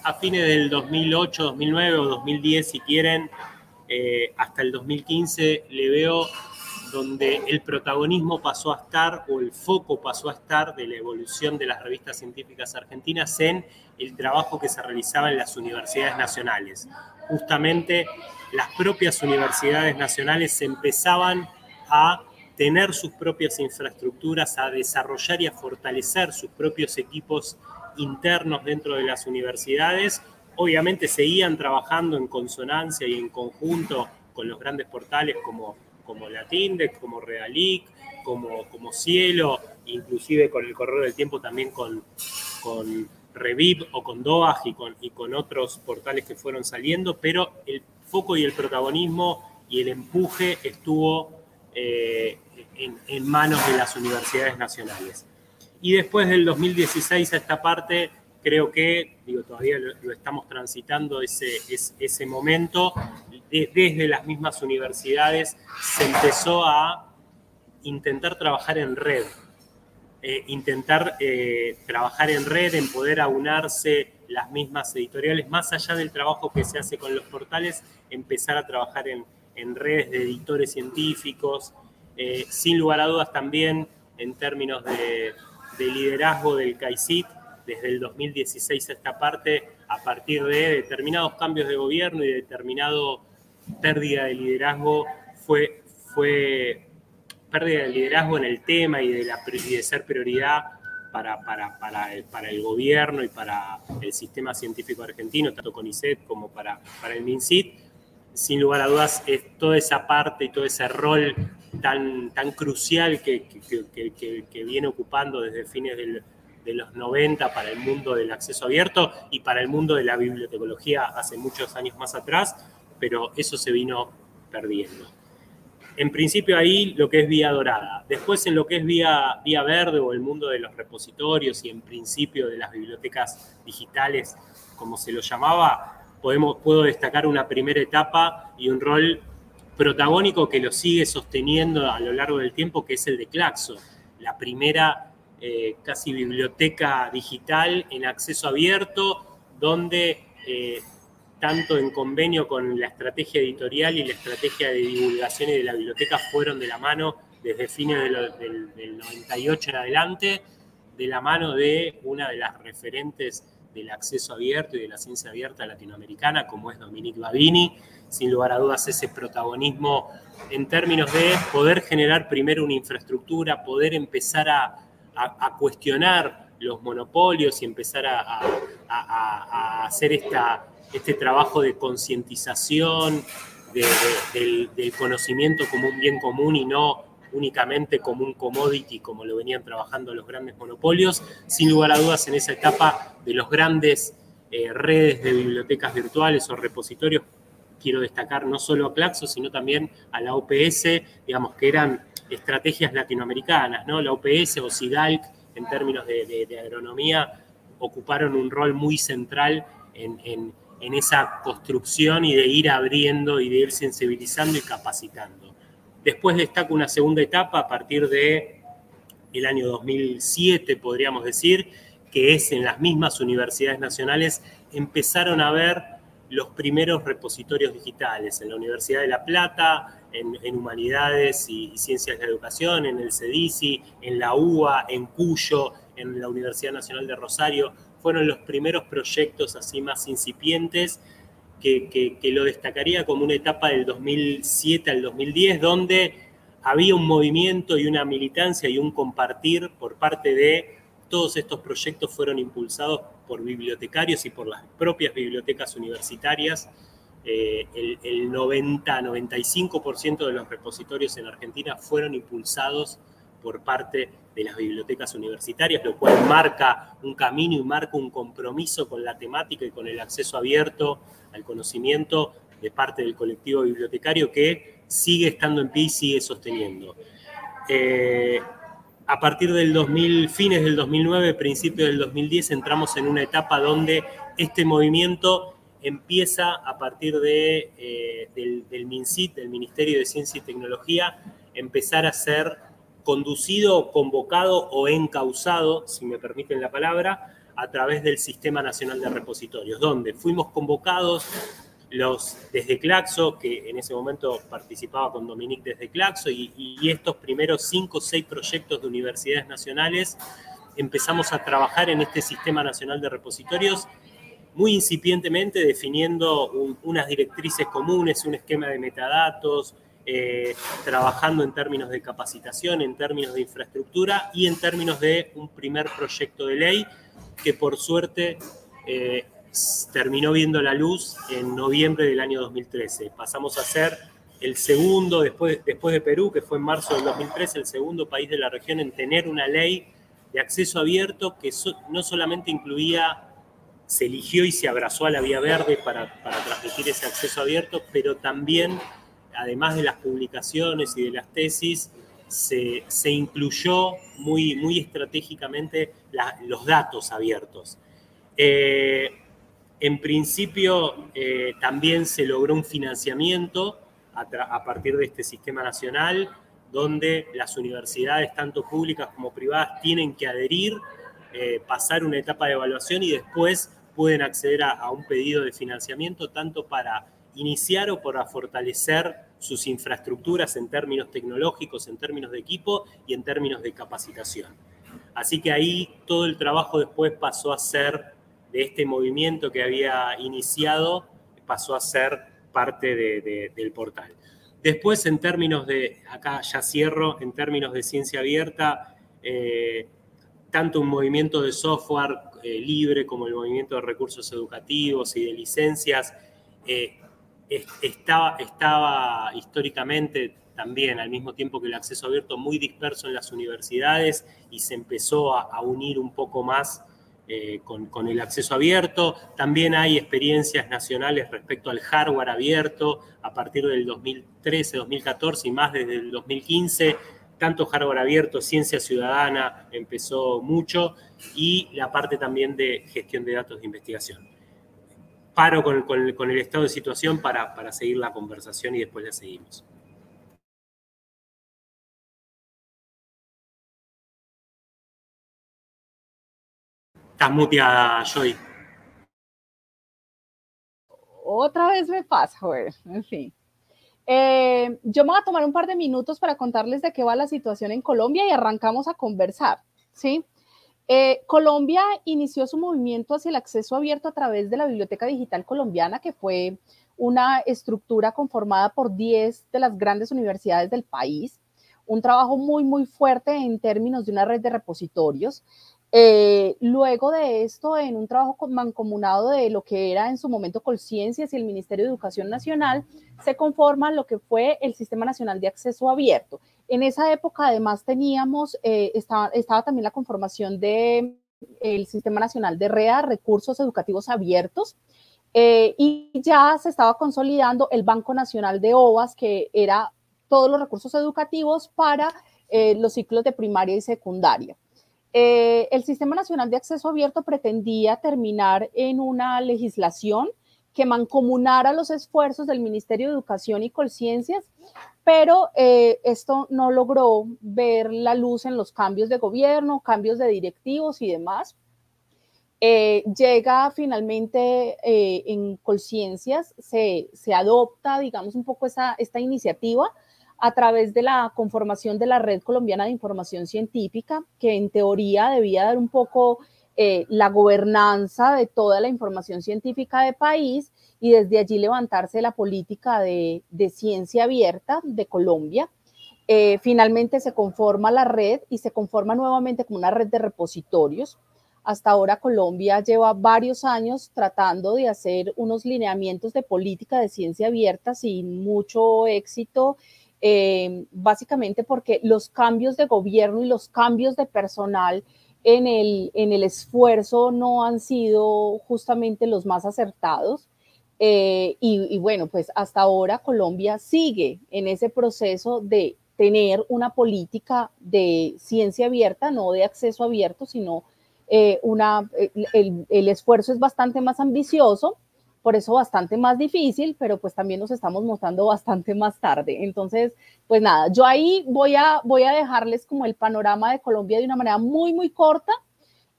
a fines del 2008, 2009 o 2010, si quieren, eh, hasta el 2015, le veo donde el protagonismo pasó a estar o el foco pasó a estar de la evolución de las revistas científicas argentinas en el trabajo que se realizaba en las universidades nacionales. Justamente las propias universidades nacionales empezaban a tener sus propias infraestructuras, a desarrollar y a fortalecer sus propios equipos internos dentro de las universidades. Obviamente seguían trabajando en consonancia y en conjunto con los grandes portales como, como Latindex, como Realic, como, como Cielo, inclusive con el correr del tiempo también con, con Reviv o con Doaj y con, y con otros portales que fueron saliendo, pero el foco y el protagonismo y el empuje estuvo eh, en, manos de las universidades nacionales. Y después del 2016 a esta parte, creo que, digo, todavía lo, estamos transitando ese, ese, momento, desde las mismas universidades se empezó a intentar trabajar en red, eh, intentar eh, trabajar en red, en poder aunarse las mismas editoriales, más allá del trabajo que se hace con los portales, empezar a trabajar en, en redes de editores científicos, eh, sin lugar a dudas también en términos de, liderazgo del CAICIT, desde el 2016 a esta parte, a partir de determinados cambios de gobierno y determinado pérdida de liderazgo, fue, fue pérdida de liderazgo en el tema y de, la, de ser prioridad para, para, para, el, para, el, gobierno y para el sistema científico argentino, tanto con ICET como para, para el MINCIT. Sin lugar a dudas, es toda esa parte y todo ese rol tan, tan crucial que, que, viene ocupando desde fines de los 90 para el mundo del acceso abierto y para el mundo de la bibliotecología hace muchos años más atrás, pero eso se vino perdiendo. En principio ahí lo que es vía dorada. Después en lo que es vía, vía verde o el mundo de los repositorios y en principio de las bibliotecas digitales, como se lo llamaba, podemos, puedo destacar una primera etapa y un rol protagónico que lo sigue sosteniendo a lo largo del tiempo, que es el de Claxo, la primera eh, casi biblioteca digital en acceso abierto, donde eh, tanto en convenio con la estrategia editorial y la estrategia de divulgación y de la biblioteca fueron de la mano desde fines del, del 98 en adelante, de la mano de una de las referentes del acceso abierto y de la ciencia abierta latinoamericana, como es Dominique Babini, sin lugar a dudas ese protagonismo en términos de poder generar primero una infraestructura, poder empezar a, cuestionar los monopolios y empezar a, hacer esta, este trabajo de concientización del, conocimiento como un bien común y no únicamente como un commodity como lo venían trabajando los grandes monopolios, sin lugar a dudas en esa etapa de los grandes eh, redes de bibliotecas virtuales o repositorios, quiero destacar no solo a Claxo, sino también a la OPS, digamos que eran estrategias latinoamericanas, ¿no? La OPS o SIDALC en términos de, agronomía ocuparon un rol muy central en, en esa construcción y de ir abriendo y de ir sensibilizando y capacitando. Después destaca una segunda etapa a partir de el año 2007, podríamos decir, que es en las mismas universidades nacionales empezaron a ver los primeros repositorios digitales en la Universidad de La Plata, en, Humanidades y, Ciencias de la Educación, en el CEDICI, en la UA, en Cuyo, en la Universidad Nacional de Rosario. Fueron los primeros proyectos así más incipientes que, lo destacaría como una etapa del 2007 al 2010, donde había un movimiento y una militancia y un compartir por parte de todos estos proyectos fueron impulsados por bibliotecarios y por las propias bibliotecas universitarias. Eh, el, el 90-95% de los repositorios en Argentina fueron impulsados por parte de las bibliotecas universitarias, lo cual marca un camino y marca un compromiso con la temática y con el acceso abierto al conocimiento de parte del colectivo bibliotecario que sigue estando en pie y sigue sosteniendo. Eh, a partir del 2000, fines del 2009, principios del 2010, entramos en una etapa donde este movimiento empieza a partir de, eh, del, del MINCIT, del Ministerio de Ciencia y Tecnología, empezar a ser conducido, convocado o encausado, si me permiten la palabra, a través del Sistema Nacional de Repositorios, donde fuimos convocados los desde Claxo, que en ese momento participaba con Dominique desde Claxo, y, y estos primeros cinco o seis proyectos de universidades nacionales, empezamos a trabajar en este Sistema Nacional de Repositorios muy incipientemente definiendo unas directrices comunes, un esquema de metadatos, eh, trabajando en términos de capacitación, en términos de infraestructura y en términos de un primer proyecto de ley que por suerte eh, terminó viendo la luz en noviembre del año 2013. Pasamos a ser el segundo, después, después de Perú, que fue en marzo del 2013, el segundo país de la región en tener una ley de acceso abierto que no solamente incluía, se eligió y se abrazó a la vía verde para, para transmitir ese acceso abierto, pero también además de las publicaciones y de las tesis, se, incluyó muy, muy estratégicamente los datos abiertos. Eh, en principio, eh, también se logró un financiamiento a, partir de este sistema nacional, donde las universidades, tanto públicas como privadas, tienen que adherir, eh, pasar una etapa de evaluación y después pueden acceder a un pedido de financiamiento, tanto para iniciar o para fortalecer sus infraestructuras en términos tecnológicos, en términos de equipo y en términos de capacitación. Así que ahí todo el trabajo después pasó a ser de este movimiento que había iniciado, pasó a ser parte del portal. Después, en términos de, acá ya cierro, en términos de ciencia abierta, eh, tanto un movimiento de software eh, libre como el movimiento de recursos educativos y de licencias eh, estaba, estaba históricamente también, al mismo tiempo que el acceso abierto, muy disperso en las universidades y se empezó a, unir un poco más eh, con, el acceso abierto. También hay experiencias nacionales respecto al hardware abierto a partir del 2013, 2014 y más desde el 2015. Tanto hardware abierto, ciencia ciudadana empezó mucho y la parte también de gestión de datos de investigación paro con, el estado de situación para, para seguir la conversación y después la seguimos. Estás muteada, Joy. Otra vez me pasa, joder. En fin. Eh, yo me voy a tomar un par de minutos para contarles de qué va la situación en Colombia y arrancamos a conversar, ¿sí? Eh, Colombia inició su movimiento hacia el acceso abierto a través de la Biblioteca Digital Colombiana, que fue una estructura conformada por 10 de las grandes universidades del país, un trabajo muy, muy fuerte en términos de una red de repositorios. Eh, luego de esto, en un trabajo mancomunado de lo que era en su momento Colciencias y el Ministerio de Educación Nacional, se conforma lo que fue el Sistema Nacional de Acceso Abierto. En esa época, además, teníamos, eh, estaba, también la conformación del el Sistema Nacional de REA, Recursos Educativos Abiertos, eh, y ya se estaba consolidando el Banco Nacional de OVAS, que era todos los recursos educativos para los ciclos de primaria y secundaria. Eh, el Sistema Nacional de Acceso Abierto pretendía terminar en una legislación que mancomunara los esfuerzos del Ministerio de Educación y Colciencias, pero eh, esto no logró ver la luz en los cambios de gobierno, cambios de directivos y demás. Eh, llega finalmente en Colciencias, se, se, adopta, digamos, un poco esa, esta iniciativa, a través de la conformación de la Red Colombiana de Información Científica, que en teoría debía dar un poco eh, la gobernanza de toda la información científica del país y desde allí levantarse la política de, ciencia abierta de Colombia. Eh, finalmente se conforma la red y se conforma nuevamente como una red de repositorios. Hasta ahora Colombia lleva varios años tratando de hacer unos lineamientos de política de ciencia abierta sin mucho éxito eh, básicamente porque los cambios de gobierno y los cambios de personal en el, en el esfuerzo no han sido justamente los más acertados. Eh, y, bueno, pues hasta ahora Colombia sigue en ese proceso de tener una política de ciencia abierta, no de acceso abierto, sino eh, una, el, el, esfuerzo es bastante más ambicioso, por eso bastante más difícil, pero pues también nos estamos mostrando bastante más tarde. Entonces, pues nada, yo ahí voy a, voy a dejarles como el panorama de Colombia de una manera muy, muy corta.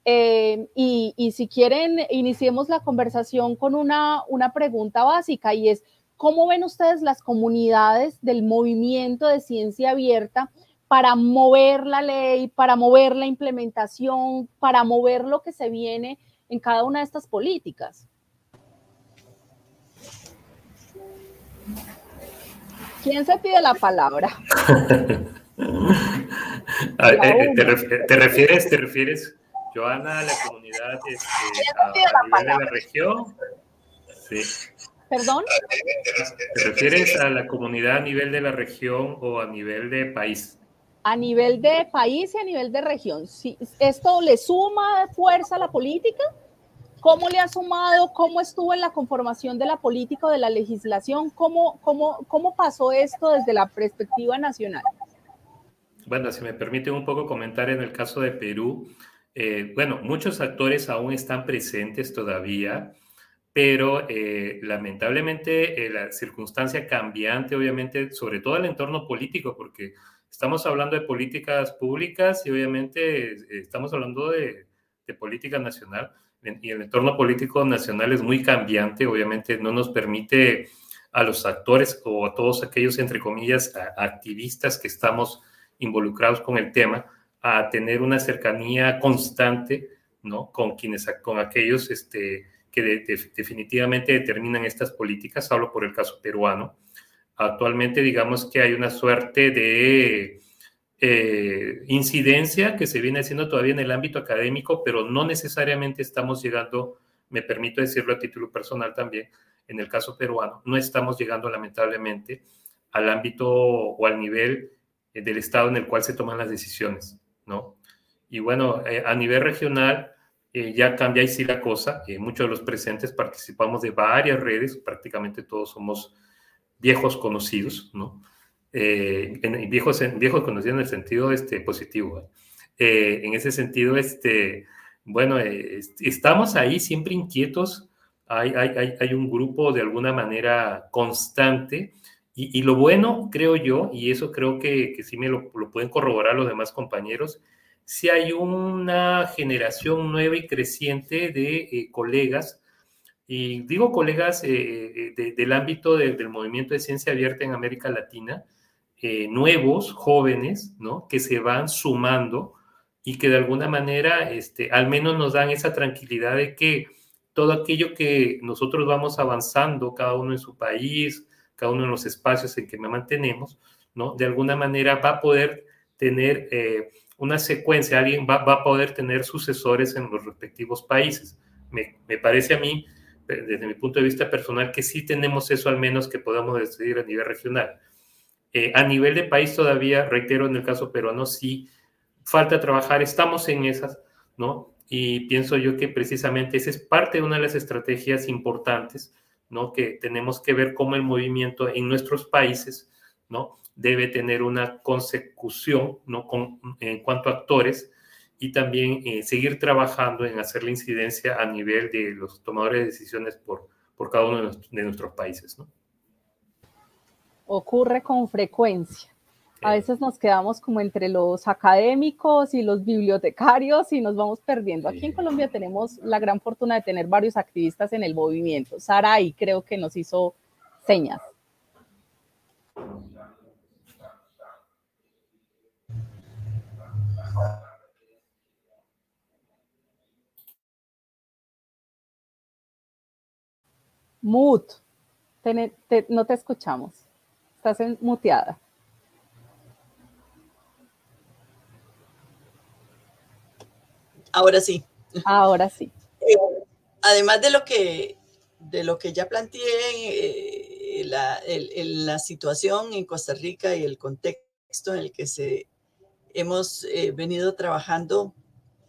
Eh, y, y, si quieren, iniciemos la conversación con una, una pregunta básica y es, ¿cómo ven ustedes las comunidades del movimiento de ciencia abierta para mover la ley, para mover la implementación, para mover lo que se viene en cada una de estas políticas? ¿Quién se pide la palabra? Eh, ¿Te, refieres, te refieres, Joana, a la comunidad este, a, nivel de la región? Sí. ¿Perdón? ¿Te refieres a la comunidad a nivel de la región o a nivel de país? A nivel de país y a nivel de región. Si ¿Esto le suma fuerza a la política? ¿Cómo le ha sumado? ¿Cómo estuvo en la conformación de la política o de la legislación? ¿Cómo, cómo, cómo pasó esto desde la perspectiva nacional? Bueno, si me permite un poco comentar en el caso de Perú, eh, bueno, muchos actores aún están presentes todavía, pero eh, lamentablemente eh, la circunstancia cambiante, obviamente, sobre todo el entorno político, porque estamos hablando de políticas públicas y obviamente estamos hablando de, de política nacional y el entorno político nacional es muy cambiante, obviamente no nos permite a los actores o a todos aquellos, entre comillas, activistas que estamos involucrados con el tema, a tener una cercanía constante, ¿no? Con quienes, con aquellos este, que definitivamente determinan estas políticas, hablo por el caso peruano. Actualmente, digamos que hay una suerte de eh, incidencia que se viene haciendo todavía en el ámbito académico, pero no necesariamente estamos llegando, me permito decirlo a título personal también, en el caso peruano, no estamos llegando lamentablemente al ámbito o al nivel eh, del estado en el cual se toman las decisiones, ¿no? Y bueno, eh, a nivel regional ya cambia sí la cosa, muchos de los presentes participamos de varias redes, prácticamente todos somos viejos conocidos, ¿no? Eh, en, viejos, viejos conocidos en el sentido este, positivo. Eh, en ese sentido, este, bueno, eh, estamos ahí siempre inquietos. Hay, hay, hay, un grupo de alguna manera constante. Y, y, lo bueno, creo yo, y eso creo que, que sí me lo, lo, pueden corroborar los demás compañeros, si hay una generación nueva y creciente de eh, colegas y digo colegas eh, de, del ámbito de, del movimiento de ciencia abierta en América Latina, eh, nuevos, jóvenes, ¿no? Que se van sumando y que de alguna manera, este, al menos nos dan esa tranquilidad de que todo aquello que nosotros vamos avanzando, cada uno en su país, cada uno en los espacios en que me mantenemos, ¿no? De alguna manera va a poder tener eh, una secuencia, alguien va, va, a poder tener sucesores en los respectivos países. Me, me, parece a mí, desde mi punto de vista personal, que sí tenemos eso al menos que podamos decidir a nivel regional. Eh, a nivel de país todavía, reitero, en el caso peruano sí falta trabajar, estamos en esas, ¿no? Y pienso yo que precisamente esa es parte de una de las estrategias importantes, ¿no? Que tenemos que ver cómo el movimiento en nuestros países, ¿no? Debe tener una consecución, ¿no? Con, en cuanto a actores y también eh, seguir trabajando en hacer la incidencia a nivel de los tomadores de decisiones por, por cada uno de, de nuestros países, ¿no? Ocurre con frecuencia. A veces nos quedamos como entre los académicos y los bibliotecarios y nos vamos perdiendo. Aquí en Colombia tenemos la gran fortuna de tener varios activistas en el movimiento. Sara ahí creo que nos hizo señas. Mut, no te escuchamos. Estás muteada. Ahora sí. Ahora sí. Eh, además de lo que de lo que ya planteé, eh, la, la, situación en Costa Rica y el contexto en el que se, hemos eh, venido trabajando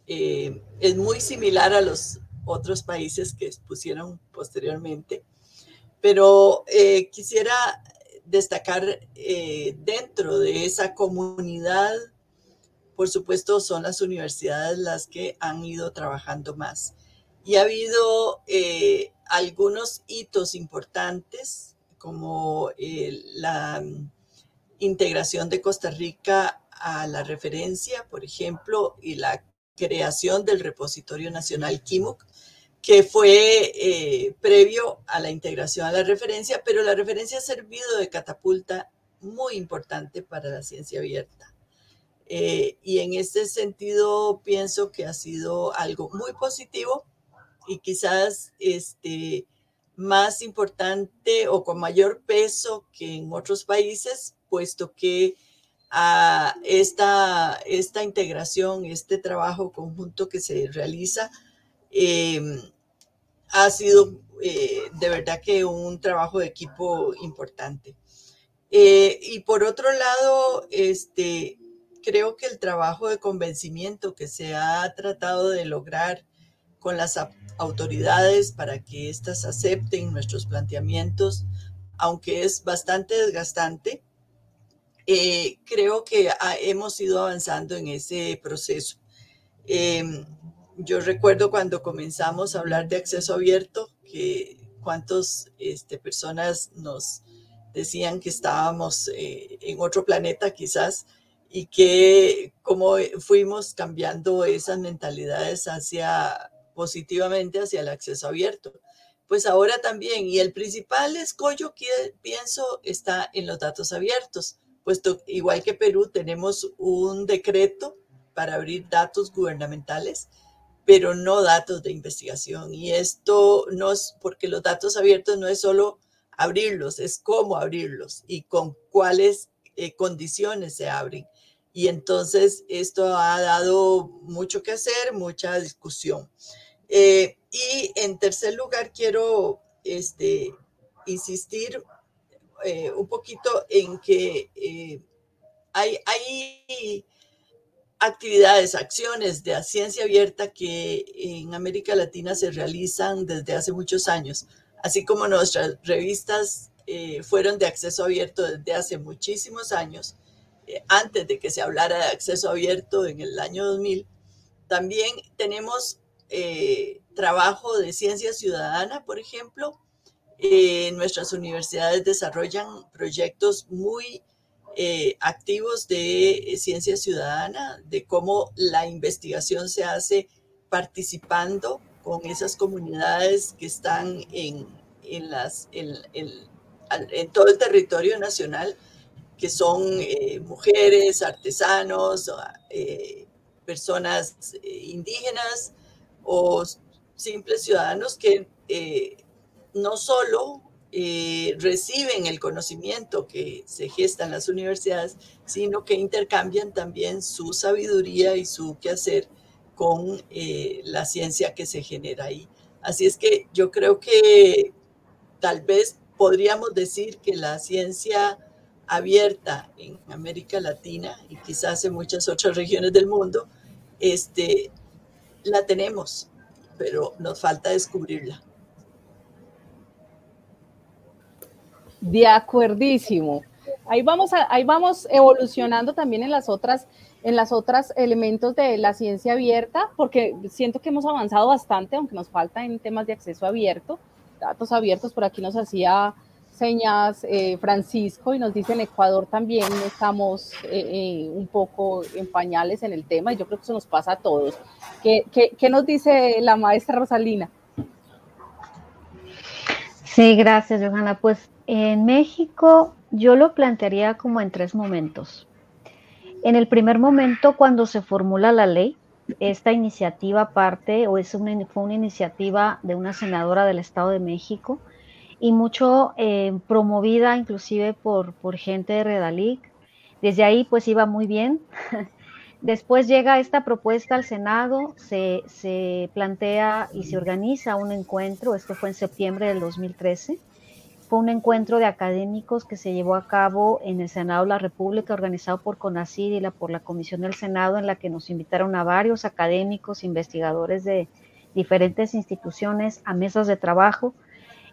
es muy similar a los otros países que expusieron posteriormente, pero quisiera destacar dentro de esa comunidad, por supuesto, son las universidades las que han ido trabajando más. Y ha habido algunos hitos importantes, como la integración de Costa Rica a la referencia, por ejemplo, y la creación del repositorio nacional KIMUC, que fue eh, previo a la integración a la referencia, pero la referencia ha servido de catapulta muy importante para la ciencia abierta. Eh, y en este sentido pienso que ha sido algo muy positivo y quizás este, más importante o con mayor peso que en otros países, puesto que a esta, esta integración, este trabajo conjunto que se realiza, em, ha sido eh, de verdad que un trabajo de equipo importante. Eh, y por otro lado, este, creo que el trabajo de convencimiento que se ha tratado de lograr con las autoridades para que éstas acepten nuestros planteamientos, aunque es bastante desgastante, eh, creo que hemos ido avanzando en ese proceso. Em, yo recuerdo cuando comenzamos a hablar de acceso abierto, que cuántas este, personas nos decían que estábamos eh, en otro planeta quizás y que cómo fuimos cambiando esas mentalidades hacia positivamente hacia el acceso abierto. Pues ahora también, y el principal escollo que pienso está en los datos abiertos puesto igual que Perú tenemos un decreto para abrir datos gubernamentales, pero no datos de investigación. Y esto no es porque los datos abiertos no es solo abrirlos, es cómo abrirlos y con cuáles eh, condiciones se abren. Y entonces esto ha dado mucho que hacer, mucha discusión. Eh, y en tercer lugar, quiero este, insistir eh, un poquito en que eh, hay, hay actividades, acciones de ciencia abierta que en América Latina se realizan desde hace muchos años, así como nuestras revistas eh, fueron de acceso abierto desde hace muchísimos años, antes de que se hablara de acceso abierto en el año 2000. También tenemos trabajo de ciencia ciudadana, por ejemplo, eh, nuestras universidades desarrollan proyectos muy eh, activos de eh, ciencia ciudadana, de cómo la investigación se hace participando con esas comunidades que están en, en, las, en, en todo el territorio nacional, que son mujeres, artesanos, personas indígenas o simples ciudadanos que no solo eh, reciben el conocimiento que se gesta en las universidades, sino que intercambian también su sabiduría y su quehacer con eh, la ciencia que se genera ahí. Así es que yo creo que tal vez podríamos decir que la ciencia abierta en América Latina y quizás en muchas otras regiones del mundo, este, la tenemos, pero nos falta descubrirla. De acuerdísimo. Ahí vamos, ahí vamos evolucionando también en las otras en las otras elementos de la ciencia abierta, porque siento que hemos avanzado bastante, aunque nos falta en temas de acceso abierto, datos abiertos, por aquí nos hacía señas eh, Francisco y nos dice en Ecuador también estamos eh, eh, un poco en pañales en el tema y yo creo que eso nos pasa a todos. ¿Qué, qué nos dice la maestra Rosalina? Sí, gracias, Johanna. Pues en México yo lo plantearía como en tres momentos. En el primer momento, cuando se formula la ley, esta iniciativa parte o es una, fue una iniciativa de una senadora del Estado de México y mucho eh, promovida inclusive por, por gente de Redalic. Desde ahí pues iba muy bien. Después llega esta propuesta al Senado, se, se plantea y se organiza un encuentro, esto fue en septiembre del 2013 fue un encuentro de académicos que se llevó a cabo en el Senado de la República, organizado por CONACID y por la Comisión del Senado, en la que nos invitaron a varios académicos, investigadores de diferentes instituciones a mesas de trabajo.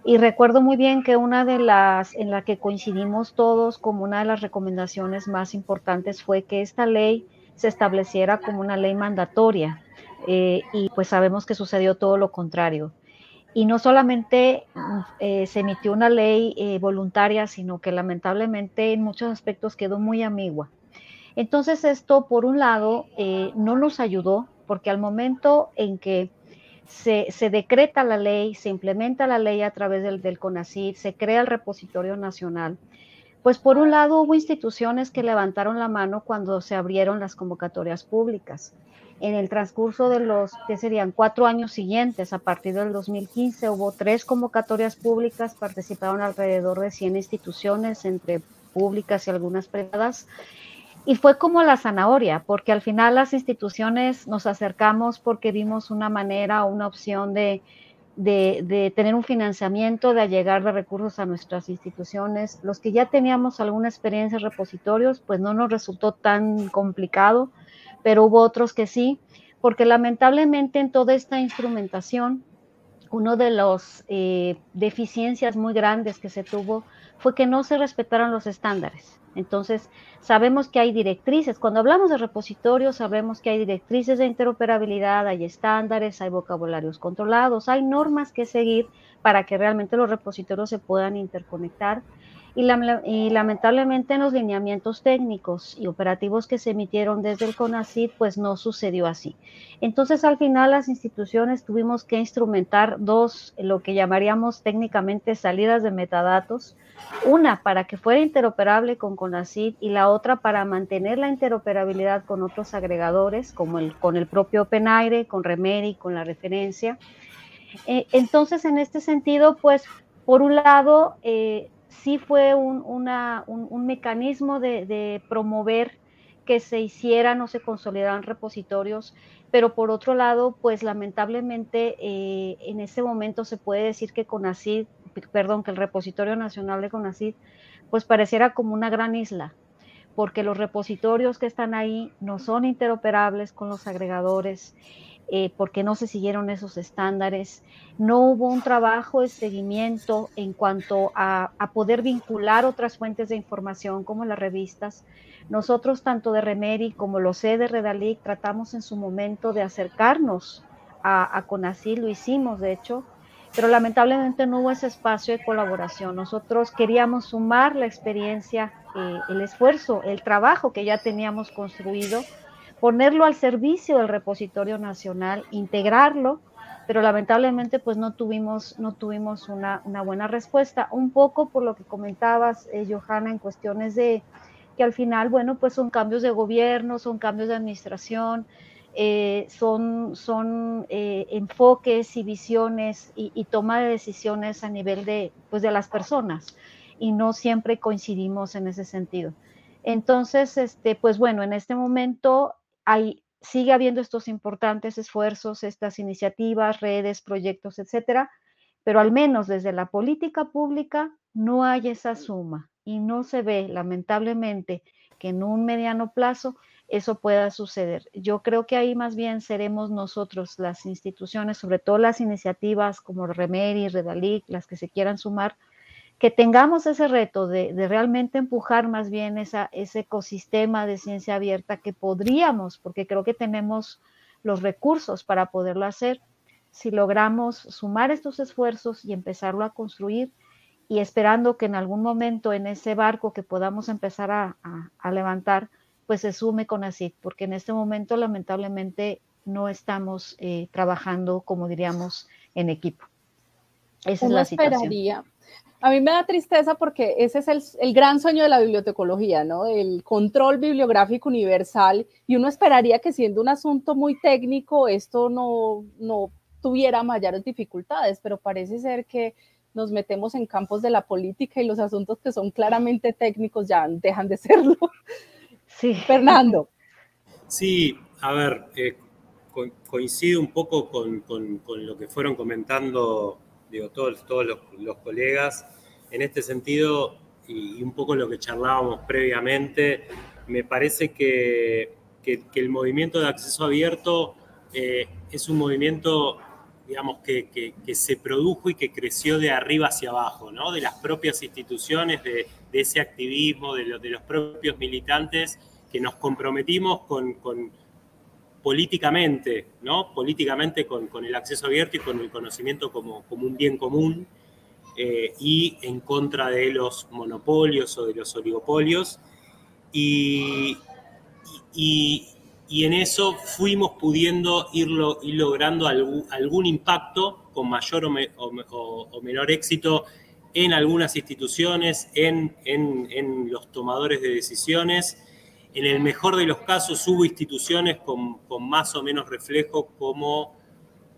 Y recuerdo muy bien que una de las en la que coincidimos todos como una de las recomendaciones más importantes fue que esta ley se estableciera como una ley mandatoria. Eh, y pues sabemos que sucedió todo lo contrario y no solamente eh, se emitió una ley eh, voluntaria, sino que lamentablemente en muchos aspectos quedó muy ambigua. Entonces esto, por un lado, eh, no nos ayudó, porque al momento en que se, decreta la ley, se implementa la ley a través del, del se crea el repositorio nacional, pues por un lado hubo instituciones que levantaron la mano cuando se abrieron las convocatorias públicas en el transcurso de los, que serían cuatro años siguientes, a partir del 2015, hubo tres convocatorias públicas, participaron alrededor de 100 instituciones, entre públicas y algunas privadas, y fue como la zanahoria, porque al final las instituciones nos acercamos porque vimos una manera o una opción de, de, tener un financiamiento, de llegar de recursos a nuestras instituciones. Los que ya teníamos alguna experiencia en repositorios, pues no nos resultó tan complicado pero hubo otros que sí, porque lamentablemente en toda esta instrumentación, una de las eh, deficiencias muy grandes que se tuvo fue que no se respetaron los estándares. Entonces, sabemos que hay directrices. Cuando hablamos de repositorios, sabemos que hay directrices de interoperabilidad, hay estándares, hay vocabularios controlados, hay normas que seguir para que realmente los repositorios se puedan interconectar y, lamentablemente en los lineamientos técnicos y operativos que se emitieron desde el CONACID, pues no sucedió así. Entonces al final las instituciones tuvimos que instrumentar dos, lo que llamaríamos técnicamente salidas de metadatos, una para que fuera interoperable con CONACID y la otra para mantener la interoperabilidad con otros agregadores, como el, con el propio OpenAire, con Remedy, con la referencia. Eh, entonces, en este sentido, pues, por un lado, eh, sí fue un, mecanismo de, promover que se hicieran o se consolidaran repositorios, pero por otro lado, pues lamentablemente eh, en ese momento se puede decir que CONACID, perdón, que el repositorio nacional de CONACID, pues pareciera como una gran isla, porque los repositorios que están ahí no son interoperables con los agregadores eh, porque no se siguieron esos estándares, no hubo un trabajo de seguimiento en cuanto a, poder vincular otras fuentes de información como las revistas. Nosotros, tanto de Remeri como lo sé de Redalic, tratamos en su momento de acercarnos a, a lo hicimos de hecho, pero lamentablemente no hubo ese espacio de colaboración. Nosotros queríamos sumar la experiencia, eh, el esfuerzo, el trabajo que ya teníamos construido ponerlo al servicio del repositorio nacional, integrarlo, pero lamentablemente pues no tuvimos, no tuvimos una, buena respuesta, un poco por lo que comentabas, eh, Johanna, en cuestiones de que al final, bueno, pues son cambios de gobierno, son cambios de administración, eh, son, son eh, enfoques y visiones y, y, toma de decisiones a nivel de, pues, de las personas y no siempre coincidimos en ese sentido. Entonces, este, pues bueno, en este momento sigue habiendo estos importantes esfuerzos, estas iniciativas, redes, proyectos, etcétera, pero al menos desde la política pública no hay esa suma y no se ve, lamentablemente, que en un mediano plazo eso pueda suceder. Yo creo que ahí más bien seremos nosotros, las instituciones, sobre todo las iniciativas como Remeri, Redalic, las que se quieran sumar, que tengamos ese reto de, realmente empujar más bien esa, ese ecosistema de ciencia abierta que podríamos, porque creo que tenemos los recursos para poderlo hacer, si logramos sumar estos esfuerzos y empezarlo a construir y esperando que en algún momento en ese barco que podamos empezar a, levantar, pues se sume con ACID, porque en este momento lamentablemente no estamos eh, trabajando, como diríamos, en equipo. Esa es la situación. A mí me da tristeza porque ese es el, gran sueño de la bibliotecología, ¿no? El control bibliográfico universal y uno esperaría que siendo un asunto muy técnico esto no, no tuviera mayores dificultades, pero parece ser que nos metemos en campos de la política y los asuntos que son claramente técnicos ya dejan de serlo. Sí. Fernando. Sí, a ver, eh, coincido un poco con, con, con, lo que fueron comentando digo, todos, todos los, colegas. en este sentido, y, un poco lo que charlábamos previamente, me parece que, el movimiento de acceso abierto eh, es un movimiento digamos, que, se produjo y que creció de arriba hacia abajo, ¿no? de las propias instituciones, de, ese activismo, de, de, los propios militantes que nos comprometimos con, políticamente, ¿no? políticamente con, el acceso abierto y con el conocimiento como, como un bien común eh, y en contra de los monopolios o de los oligopolios. Y, y, y en eso fuimos pudiendo ir, logrando algún, impacto con mayor o, menor éxito en algunas instituciones, en, los tomadores de decisiones. En el mejor de los casos hubo instituciones con, más o menos reflejo como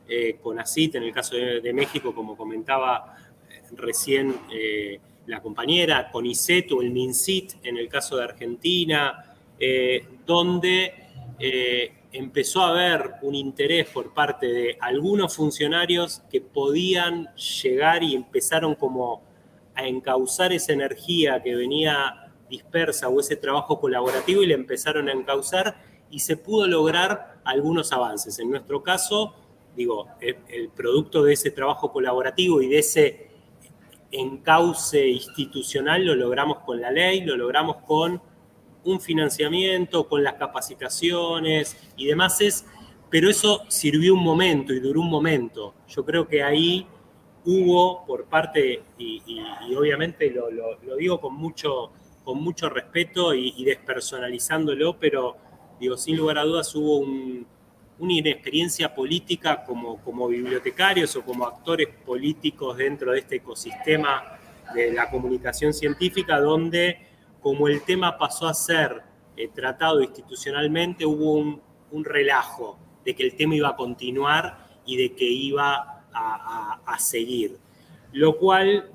eh, CONACIT, en el caso de, México, como comentaba eh, recién eh, la compañera, CONICET o el MINCIT en el caso de Argentina, eh, donde empezó a haber un interés por parte de algunos funcionarios que podían llegar y empezaron como a encauzar esa energía que venía dispersa o ese trabajo colaborativo y le empezaron a encauzar y se pudo lograr algunos avances. En nuestro caso, digo, el producto de ese trabajo colaborativo y de ese encauce institucional lo logramos con la ley, lo logramos con un financiamiento con las capacitaciones y demás es, pero eso sirvió un momento y duró un momento. Yo creo que ahí hubo por parte, y, obviamente lo, digo con mucho, con mucho respeto y, despersonalizándolo, pero digo, sin lugar a dudas hubo una inexperiencia política como, bibliotecarios o como actores políticos dentro de este ecosistema de la comunicación científica donde como el tema pasó a ser eh, tratado institucionalmente, hubo un, relajo de que el tema iba a continuar y de que iba a, seguir. Lo cual,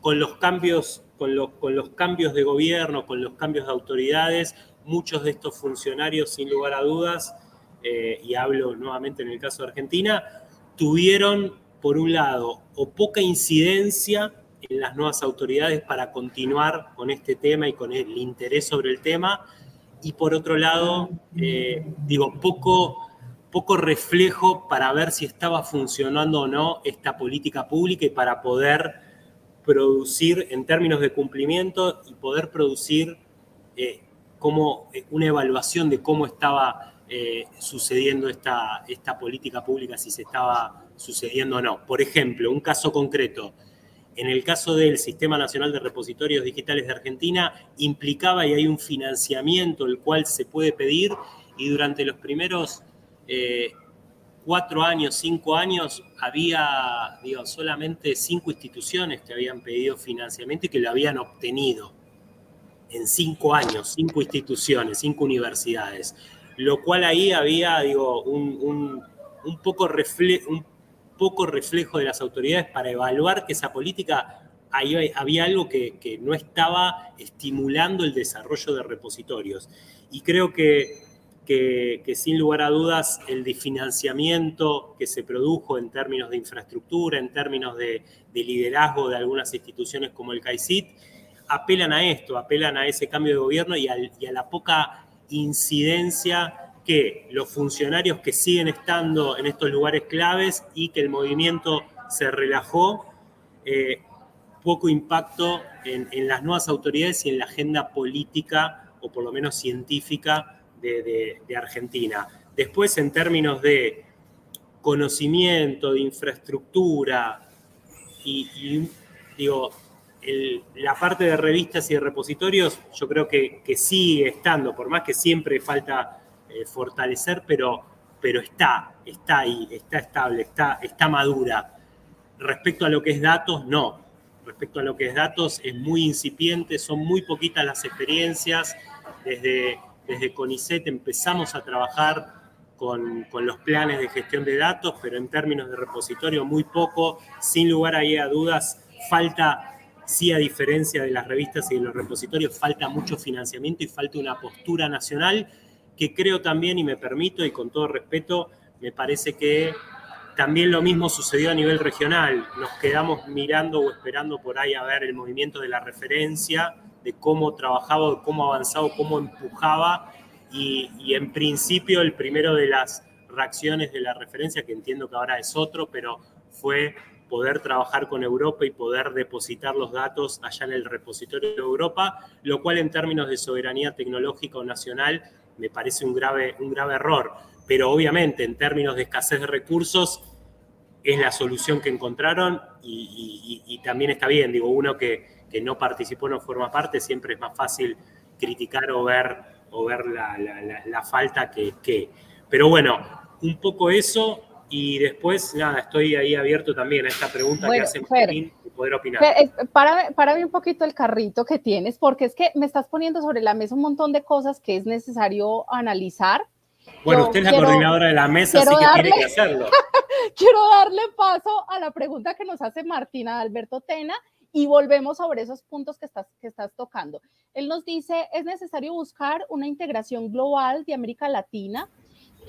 con los cambios, con los, cambios de gobierno, con los cambios de autoridades, muchos de estos funcionarios, sin lugar a dudas, eh, y hablo nuevamente en el caso de Argentina, tuvieron, por un lado, o poca incidencia en las nuevas autoridades para continuar con este tema y con el interés sobre el tema. Y por otro lado, eh, digo, poco, poco reflejo para ver si estaba funcionando o no esta política pública y para poder producir en términos de cumplimiento y poder producir eh, como eh, una evaluación de cómo estaba sucediendo esta, esta política pública, si se estaba sucediendo o no. Por ejemplo, un caso concreto, en el caso del Sistema Nacional de Repositorios Digitales de Argentina, implicaba y hay un financiamiento el cual se puede pedir y durante los primeros eh, cuatro años, cinco años, había digo, solamente cinco instituciones que habían pedido financiamiento y que lo habían obtenido. En cinco años, cinco instituciones, cinco universidades. Lo cual ahí había, digo, un, poco reflejo poco reflejo de las autoridades para evaluar que esa política había algo que, no estaba estimulando el desarrollo de repositorios. Y creo que, que, sin lugar a dudas el financiamiento que se produjo en términos de infraestructura, en términos de, liderazgo de algunas instituciones como el CAICIT, apelan a esto, apelan a ese cambio de gobierno y, y a la poca incidencia que los funcionarios que siguen estando en estos lugares claves y que el movimiento se relajó, eh, poco impacto en, las nuevas autoridades y en la agenda política o por lo menos científica de, Argentina. Después, en términos de conocimiento, de infraestructura y, digo, la parte de revistas y de repositorios, yo creo que, que sigue estando, por más que siempre falta eh, fortalecer, pero, pero está, está ahí, está estable, está, está madura. Respecto a lo que es datos, no. Respecto a lo que es datos, es muy incipiente, son muy poquitas las experiencias. Desde, desde CONICET empezamos a trabajar con, con, los planes de gestión de datos, pero en términos de repositorio muy poco. Sin lugar a dudas, falta, sí a diferencia de las revistas y de los repositorios, falta mucho financiamiento y falta una postura nacional que creo también, y me permito, y con todo respeto, me parece que también lo mismo sucedió a nivel regional. Nos quedamos mirando o esperando por ahí a ver el movimiento de la referencia, de cómo trabajaba, cómo avanzaba, cómo empujaba. Y, y en principio el primero de las reacciones de la referencia, que entiendo que ahora es otro, pero fue poder trabajar con Europa y poder depositar los datos allá en el repositorio de Europa, lo cual en términos de soberanía tecnológica o nacional me parece un grave, un grave error. Pero obviamente en términos de escasez de recursos es la solución que encontraron y, también está bien, digo, uno que, que, no participó, no forma parte, siempre es más fácil criticar o ver, o ver la, la falta que, que. Pero bueno, un poco eso y después, nada, estoy ahí abierto también a esta pregunta que hace Martín y poder opinar. para, para un poquito el carrito que tienes, porque es que me estás poniendo sobre la mesa un montón de cosas que es necesario analizar. Bueno, usted es la coordinadora de la mesa, así que tiene que hacerlo. quiero darle paso a la pregunta que nos hace Martina Alberto Tena y volvemos sobre esos puntos que estás, que estás tocando. Él nos dice, es necesario buscar una integración global de América Latina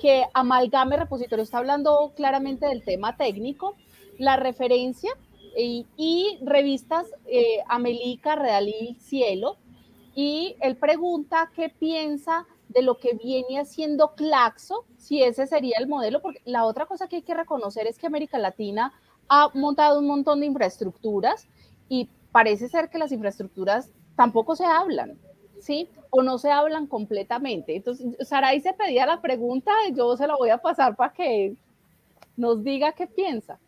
que amalgame repositorio. Está hablando claramente del tema técnico, la referencia y, revistas eh, Amelica, Redalí, Cielo. Y él pregunta qué piensa de lo que viene haciendo Claxo, si ese sería el modelo, porque la otra cosa que hay que reconocer es que América Latina ha montado un montón de infraestructuras y parece ser que las infraestructuras tampoco se hablan. ¿sí? O no se hablan completamente. Entonces, Saray se pedía la pregunta, yo se la voy a pasar para que nos diga qué piensa.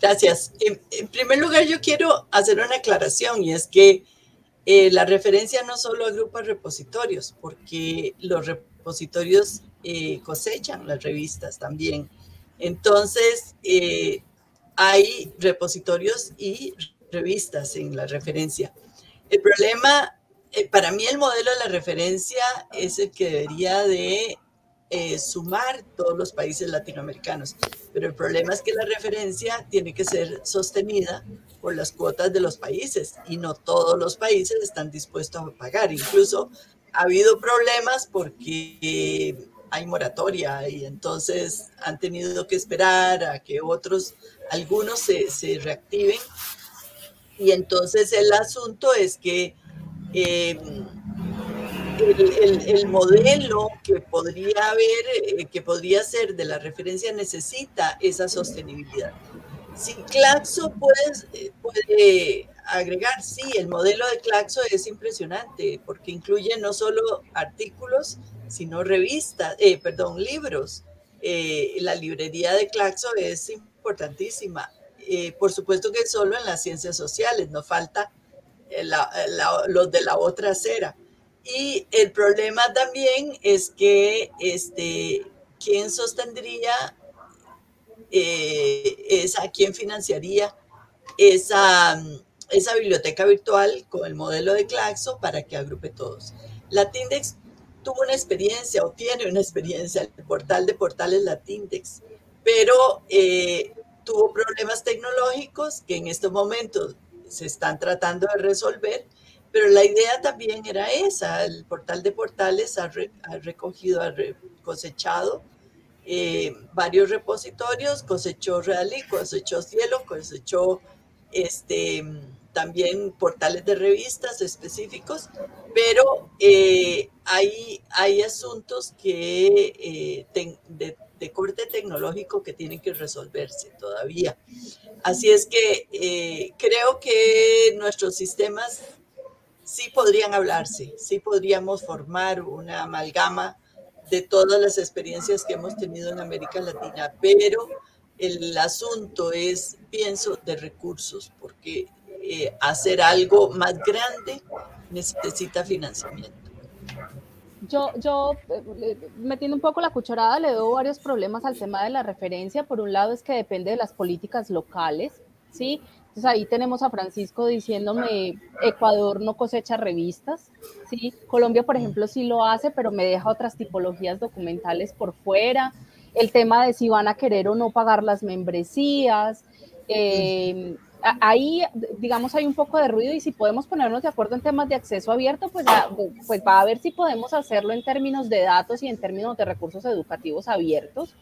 Gracias. En, primer lugar, yo quiero hacer una aclaración y es que eh, la referencia no solo agrupa repositorios, porque los repositorios eh, cosechan las revistas también. Entonces, eh, hay repositorios y revistas en la referencia. El problema, eh, para mí el modelo de la referencia es el que debería de eh, sumar todos los países latinoamericanos, pero el problema es que la referencia tiene que ser sostenida por las cuotas de los países y no todos los países están dispuestos a pagar. Incluso ha habido problemas porque hay moratoria y entonces han tenido que esperar a que otros, algunos se, se reactiven y entonces el asunto es que eh, el, modelo que podría haber, eh, que podría ser de la referencia necesita esa sostenibilidad. Si Claxo puede, puede agregar, sí, el modelo de Claxo es impresionante porque incluye no solo artículos, sino revistas, eh, perdón, libros. la librería de Claxo es importantísima. Eh, por supuesto que solo en las ciencias sociales, nos falta eh, los de la otra acera. Y el problema también es que, este, ¿quién sostendría eh, esa, quién financiaría esa, esa biblioteca virtual con el modelo de Claxo para que agrupe todos? Tuvo una experiencia o tiene una experiencia, el portal de portales Latindex, pero tuvo problemas tecnológicos que en estos momentos se están tratando de resolver, pero la idea también era esa, el portal de portales ha, recogido, ha cosechado eh, varios repositorios, cosechó Realí, cosechó Cielo, cosechó este, también portales de revistas específicos, pero eh, hay, hay asuntos que eh, de, corte tecnológico que tienen que resolverse todavía. Así es que eh, creo que nuestros sistemas sí podrían hablarse, sí podríamos formar una amalgama de todas las experiencias que hemos tenido en América Latina, pero el asunto es, pienso, de recursos, porque eh, hacer algo más grande necesita financiamiento. Yo, yo eh, metiendo un poco la cucharada, le doy varios problemas al tema de la referencia. Por un lado es que depende de las políticas locales, ¿sí? Entonces ahí tenemos a Francisco diciéndome, Ecuador no cosecha revistas, ¿sí? Colombia, por ejemplo, sí lo hace, pero me deja otras tipologías documentales por fuera. El tema de si van a querer o no pagar las membresías. Eh, ahí, digamos, hay un poco de ruido y si podemos ponernos de acuerdo en temas de acceso abierto, pues, pues va a ver si podemos hacerlo en términos de datos y en términos de recursos educativos abiertos.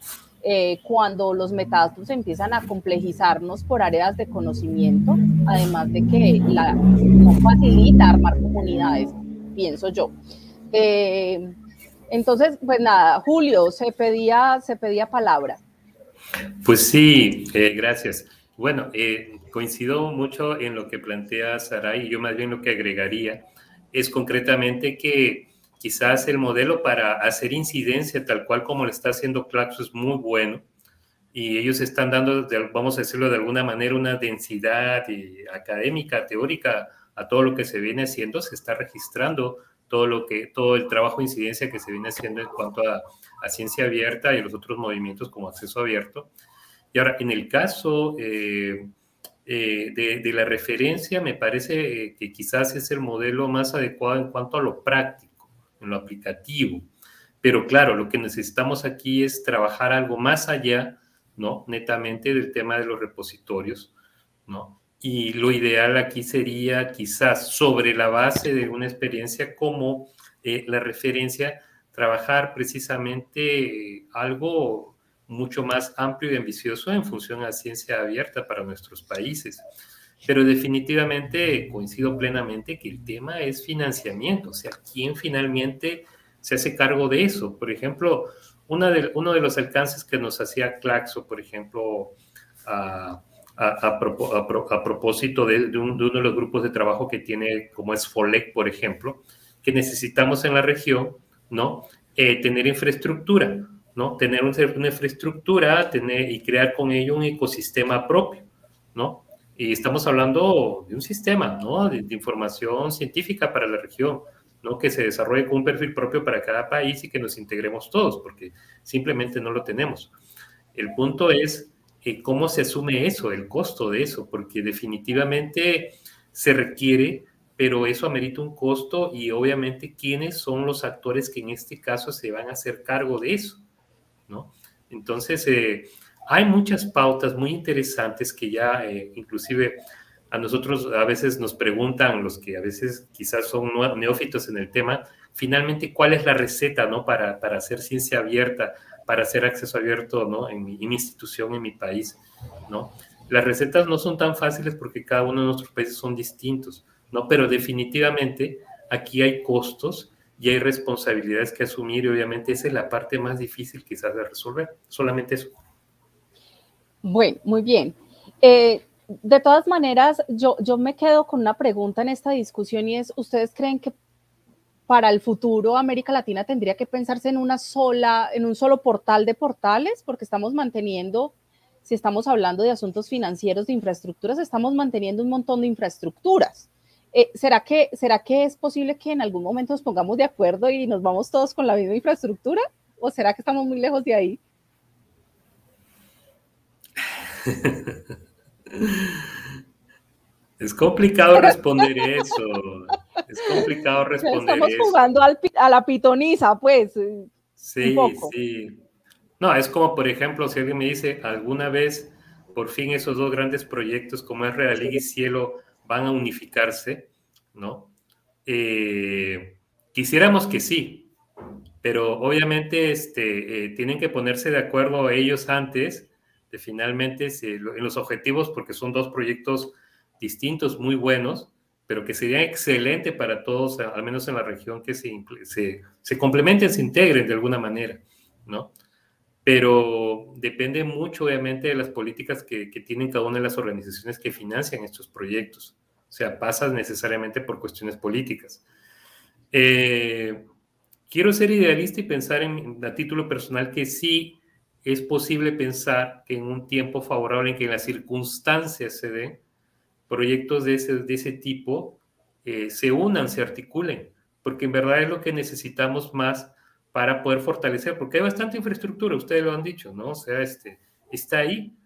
Eh, cuando los metadatos empiezan a complejizarnos por áreas de conocimiento, además de que la, no facilita armar comunidades, pienso yo. Eh, entonces, pues nada, Julio, se pedía, se pedía palabra. Pues sí, eh, gracias. Bueno, coincido mucho en lo que plantea Saray y yo más bien lo que agregaría es concretamente que quizás el modelo para hacer incidencia tal cual como lo está haciendo Claxo es muy bueno y ellos están dando, vamos a decirlo de alguna manera, una densidad académica, teórica a todo lo que se viene haciendo, se está registrando todo lo que, todo el trabajo de incidencia que se viene haciendo en cuanto a, ciencia abierta y los otros movimientos como acceso abierto. Y ahora, en el caso eh, eh, de, la referencia, me parece que quizás es el modelo más adecuado en cuanto a lo práctico en lo aplicativo. Pero claro, lo que necesitamos aquí es trabajar algo más allá, ¿no? Netamente del tema de los repositorios, ¿no? Y lo ideal aquí sería quizás sobre la base de una experiencia como eh, la referencia, trabajar precisamente algo mucho más amplio y ambicioso en función a ciencia abierta para nuestros países. Pero definitivamente coincido plenamente que el tema es financiamiento, o sea, ¿quién finalmente se hace cargo de eso? Por ejemplo, una de, uno de los alcances que nos hacía Claxo, por ejemplo, a, a, propósito de, uno de los grupos de trabajo que tiene, como es FOLEC, por ejemplo, que necesitamos en la región, ¿no? Eh, tener infraestructura, ¿no? Tener una infraestructura tener, y crear con ello un ecosistema propio, ¿no? Y estamos hablando de un sistema ¿no? de, información científica para la región, ¿no? que se desarrolle con un perfil propio para cada país y que nos integremos todos, porque simplemente no lo tenemos. El punto es eh, cómo se asume eso, el costo de eso, porque definitivamente se requiere, pero eso amerita un costo y obviamente quiénes son los actores que en este caso se van a hacer cargo de eso, ¿no? Entonces, eh, hay muchas pautas muy interesantes que ya eh, inclusive a nosotros a veces nos preguntan los que a veces quizás son neófitos en el tema, finalmente cuál es la receta ¿no? para, para hacer ciencia abierta, para hacer acceso abierto ¿no? en, mi, institución, en mi país. ¿no? Las recetas no son tan fáciles porque cada uno de nuestros países son distintos, ¿no? pero definitivamente aquí hay costos y hay responsabilidades que asumir y obviamente esa es la parte más difícil quizás de resolver, solamente eso. Bueno, muy bien. Eh, de todas maneras, yo, yo me quedo con una pregunta en esta discusión y es, ¿ustedes creen que para el futuro América Latina tendría que pensarse en una sola, en un solo portal de portales? Porque estamos manteniendo, si estamos hablando de asuntos financieros, de infraestructuras, estamos manteniendo un montón de infraestructuras. Eh, ¿será, que, ¿Será que es posible que en algún momento nos pongamos de acuerdo y nos vamos todos con la misma infraestructura? ¿O será que estamos muy lejos de ahí? Es complicado responder eso. Es complicado responder Estamos jugando a la pitoniza, pues. Sí, sí. No, es como, por ejemplo, si alguien me dice, alguna vez, por fin esos dos grandes proyectos como es Real y Cielo van a unificarse, ¿no? Eh, quisiéramos que sí, pero obviamente este, eh, tienen que ponerse de acuerdo ellos antes finalmente en los objetivos, porque son dos proyectos distintos, muy buenos, pero que serían excelente para todos, al menos en la región, que se, se, se complementen, se integren de alguna manera, ¿no? Pero depende mucho, obviamente, de las políticas que, tienen cada una de las organizaciones que financian estos proyectos. O sea, pasa necesariamente por cuestiones políticas. Eh, quiero ser idealista y pensar en, a título personal que sí es posible pensar que en un tiempo favorable en que las circunstancias se den, proyectos de ese, de ese tipo eh, se unan, se articulen, porque en verdad es lo que necesitamos más para poder fortalecer, porque hay bastante infraestructura, ustedes lo han dicho, ¿no? O sea, este, está ahí.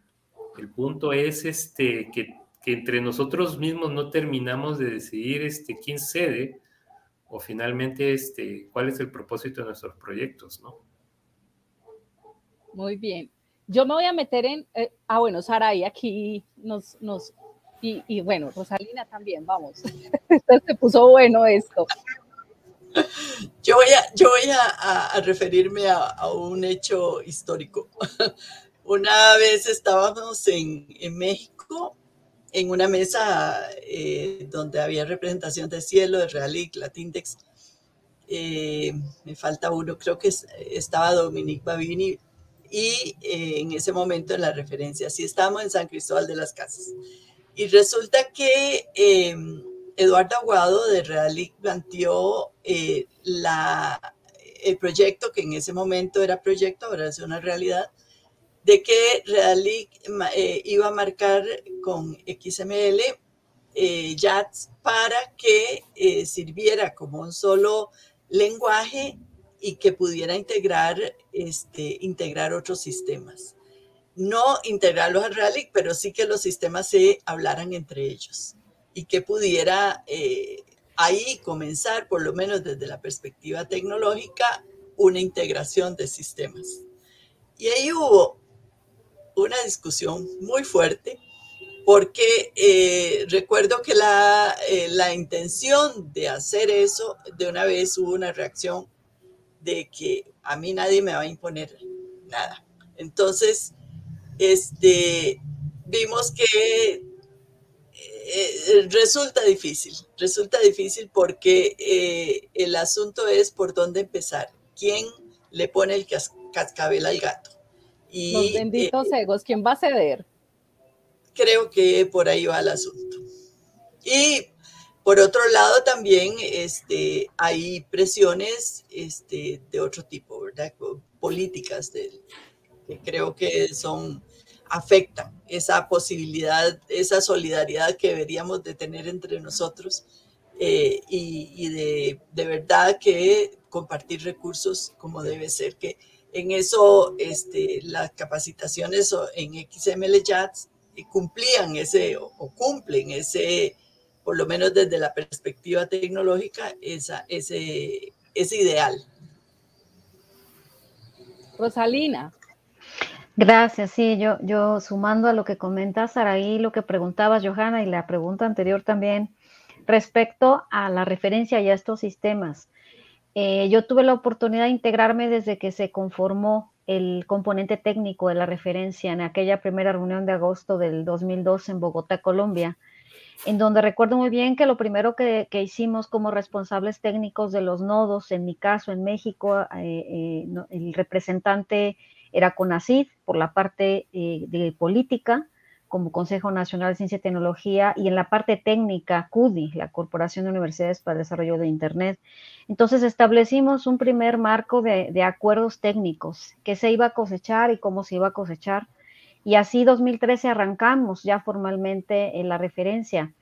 El punto es este, que, que entre nosotros mismos no terminamos de decidir este, quién cede o finalmente este, cuál es el propósito de nuestros proyectos, ¿no? Muy bien. Yo me voy a meter en, eh, ah, bueno, Sara, y aquí nos, nos Y, bueno, Rosalina también, vamos. Se puso bueno esto. Yo voy a, yo voy a, referirme a, un hecho histórico. Una vez estábamos en, México en una mesa eh, donde había representación de Cielo, de Realic, Latindex. Eh, me falta uno, creo que estaba Dominique Babini y eh, en ese momento en la referencia, sí estábamos en San Cristóbal de las Casas. Y resulta que Eduardo Aguado de Realic planteó la, el proyecto, que en ese momento era proyecto, ahora es una realidad, de que Realic eh, iba a marcar con XML eh, JATS para que eh, sirviera como un solo lenguaje y que pudiera integrar, este, integrar otros sistemas. No integrarlos a Realic, pero sí que los sistemas se hablaran entre ellos y que pudiera eh, ahí comenzar, por lo menos desde la perspectiva tecnológica, una integración de sistemas. Y ahí hubo una discusión muy fuerte porque eh, recuerdo que la, eh, la, intención de hacer eso, de una vez hubo una reacción de que a mí nadie me va a imponer nada. Entonces, este, vimos que eh, resulta difícil, resulta difícil porque eh, el asunto es por dónde empezar, quién le pone el cascabel al gato. Y, Los benditos eh, egos, ¿quién va a ceder? Creo que por ahí va el asunto. Y por otro lado también este, hay presiones este, de otro tipo, ¿verdad? Políticas de, que creo que son afectan esa posibilidad, esa solidaridad que deberíamos de tener entre nosotros eh, y, de, de, verdad que compartir recursos como debe ser, que en eso este, las capacitaciones en XML Chats eh, cumplían ese o, cumplen ese, por lo menos desde la perspectiva tecnológica, esa, ese, ese ideal. Rosalina, Gracias, sí, yo, yo sumando a lo que comenta Saraí, lo que preguntaba Johanna y la pregunta anterior también, respecto a la referencia y a estos sistemas. Eh, yo tuve la oportunidad de integrarme desde que se conformó el componente técnico de la referencia en aquella primera reunión de agosto del 2002 en Bogotá, Colombia, en donde recuerdo muy bien que lo primero que, hicimos como responsables técnicos de los nodos, en mi caso en México, eh, eh, el representante era CONACID por la parte eh, de política, como Consejo Nacional de Ciencia y Tecnología, y en la parte técnica, CUDI, la Corporación de Universidades para el Desarrollo de Internet. Entonces establecimos un primer marco de, acuerdos técnicos, qué se iba a cosechar y cómo se iba a cosechar. Y así 2013 arrancamos ya formalmente en la referencia.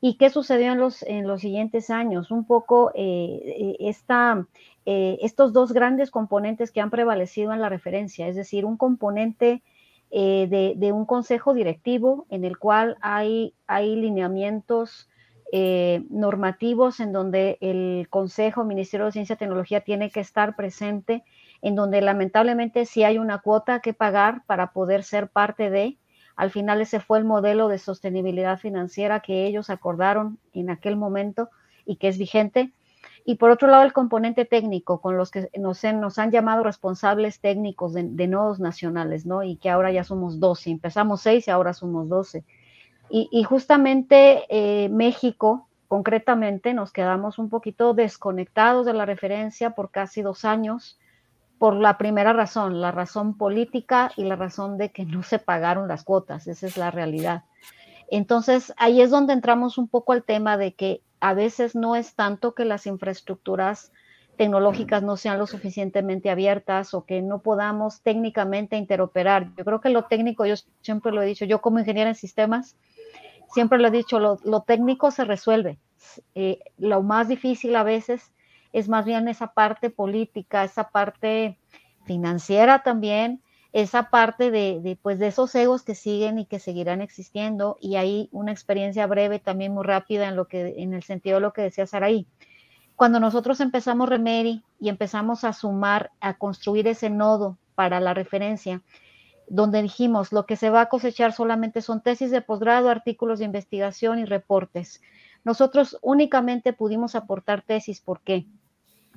¿Y qué sucedió en los, en los siguientes años? Un poco eh, eh, esta eh, estos dos grandes componentes que han prevalecido en la referencia, es decir, un componente eh, de, un consejo directivo en el cual hay, hay lineamientos eh, normativos en donde el Consejo, Ministerio de Ciencia y Tecnología tiene que estar presente, en donde lamentablemente sí hay una cuota que pagar para poder ser parte de. Al final ese fue el modelo de sostenibilidad financiera que ellos acordaron en aquel momento y que es vigente y por otro lado, el componente técnico, con los que nos, nos han llamado responsables técnicos de, nodos nacionales, ¿no? Y que ahora ya somos 12. Empezamos 6 y ahora somos 12. Y, justamente eh, México, concretamente, nos quedamos un poquito desconectados de la referencia por casi dos años, por la primera razón, la razón política y la razón de que no se pagaron las cuotas. Esa es la realidad. Entonces, ahí es donde entramos un poco al tema de que a veces no es tanto que las infraestructuras tecnológicas no sean lo suficientemente abiertas o que no podamos técnicamente interoperar. Yo creo que lo técnico, yo siempre lo he dicho, yo como ingeniera en sistemas, siempre lo he dicho, lo, técnico se resuelve. Eh, lo más difícil a veces es más bien esa parte política, esa parte financiera también, esa parte de, pues de esos egos que siguen y que seguirán existiendo y hay una experiencia breve también muy rápida en lo que en el sentido de lo que decía Saraí. Cuando nosotros empezamos Remedy y empezamos a sumar, a construir ese nodo para la referencia, donde dijimos lo que se va a cosechar solamente son tesis de posgrado, artículos de investigación y reportes. Nosotros únicamente pudimos aportar tesis, ¿por qué?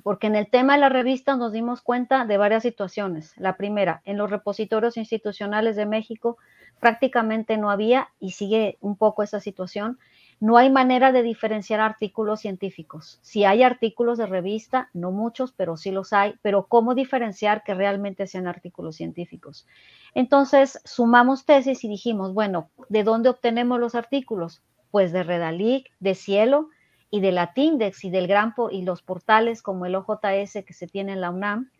Porque en el tema de la revista nos dimos cuenta de varias situaciones. La primera, en los repositorios institucionales de México prácticamente no había, y sigue un poco esa situación, no hay manera de diferenciar artículos científicos. Si hay artículos de revista, no muchos, pero sí los hay, pero ¿cómo diferenciar que realmente sean artículos científicos? Entonces, sumamos tesis y dijimos, bueno, ¿de dónde obtenemos los artículos? Pues de Redalic, de Cielo y de Latindex y del Grampo y los portales como el OJS que se tiene en la UNAM.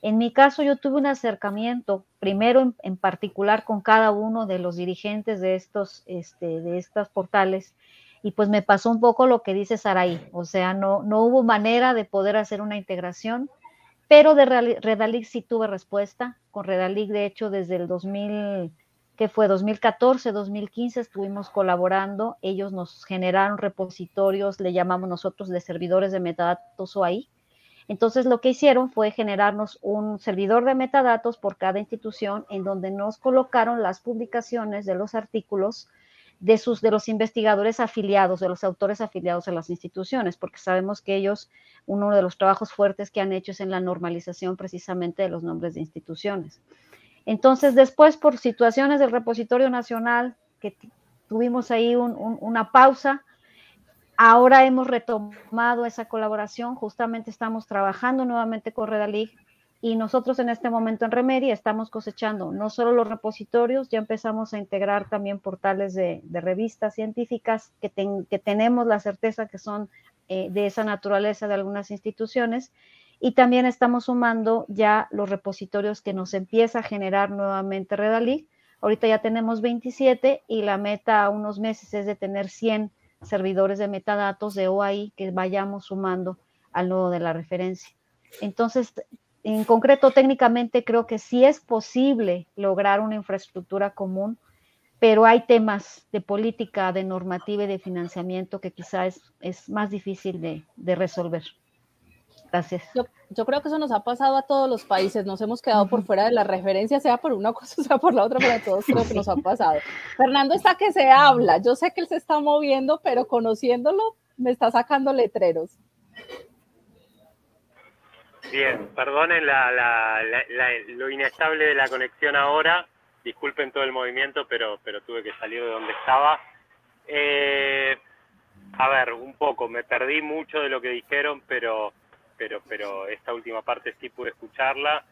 En mi caso, yo tuve un acercamiento, primero en, particular con cada uno de los dirigentes de estos, este, de estos portales, y pues me pasó un poco lo que dice Saraí, o sea, no, no hubo manera de poder hacer una integración, pero de Redalic sí tuve respuesta. Con Redalic, de hecho, desde el 2000, que fue 2014, 2015, estuvimos colaborando. Ellos nos generaron repositorios, le llamamos nosotros de servidores de metadatos OAI. Entonces, lo que hicieron fue generarnos un servidor de metadatos por cada institución en donde nos colocaron las publicaciones de los artículos de, sus, de los investigadores afiliados, de los autores afiliados a las instituciones, porque sabemos que ellos, uno de los trabajos fuertes que han hecho es en la normalización precisamente de los nombres de instituciones. Entonces, después, por situaciones del repositorio nacional, que tuvimos ahí una pausa, ahora hemos retomado esa colaboración, justamente estamos trabajando nuevamente con Redalig y nosotros en este momento en Remedia estamos cosechando no solo los repositorios, ya empezamos a integrar también portales de, revistas científicas que, que, tenemos la certeza que son eh, de esa naturaleza de algunas instituciones. Y también estamos sumando ya los repositorios que nos empieza a generar nuevamente Redalic. Ahorita ya tenemos 27 y la meta a unos meses es de tener 100 servidores de metadatos de OAI que vayamos sumando al nodo de la referencia. Entonces, en concreto, técnicamente creo que sí es posible lograr una infraestructura común, pero hay temas de política, de normativa y de financiamiento que quizás es, más difícil de, resolver. Gracias. Yo, creo que eso nos ha pasado a todos los países, nos hemos quedado por fuera de la referencia, sea por una cosa, sea por la otra, pero a todos creo que nos ha pasado. Fernando está que se habla, yo sé que él se está moviendo, pero conociéndolo me está sacando letreros. Bien, perdonen lo inestable de la conexión ahora, disculpen todo el movimiento, pero, pero tuve que salir de donde estaba. Eh, a ver, un poco, me perdí mucho de lo que dijeron, pero, pero, pero esta última parte sí pude escucharla.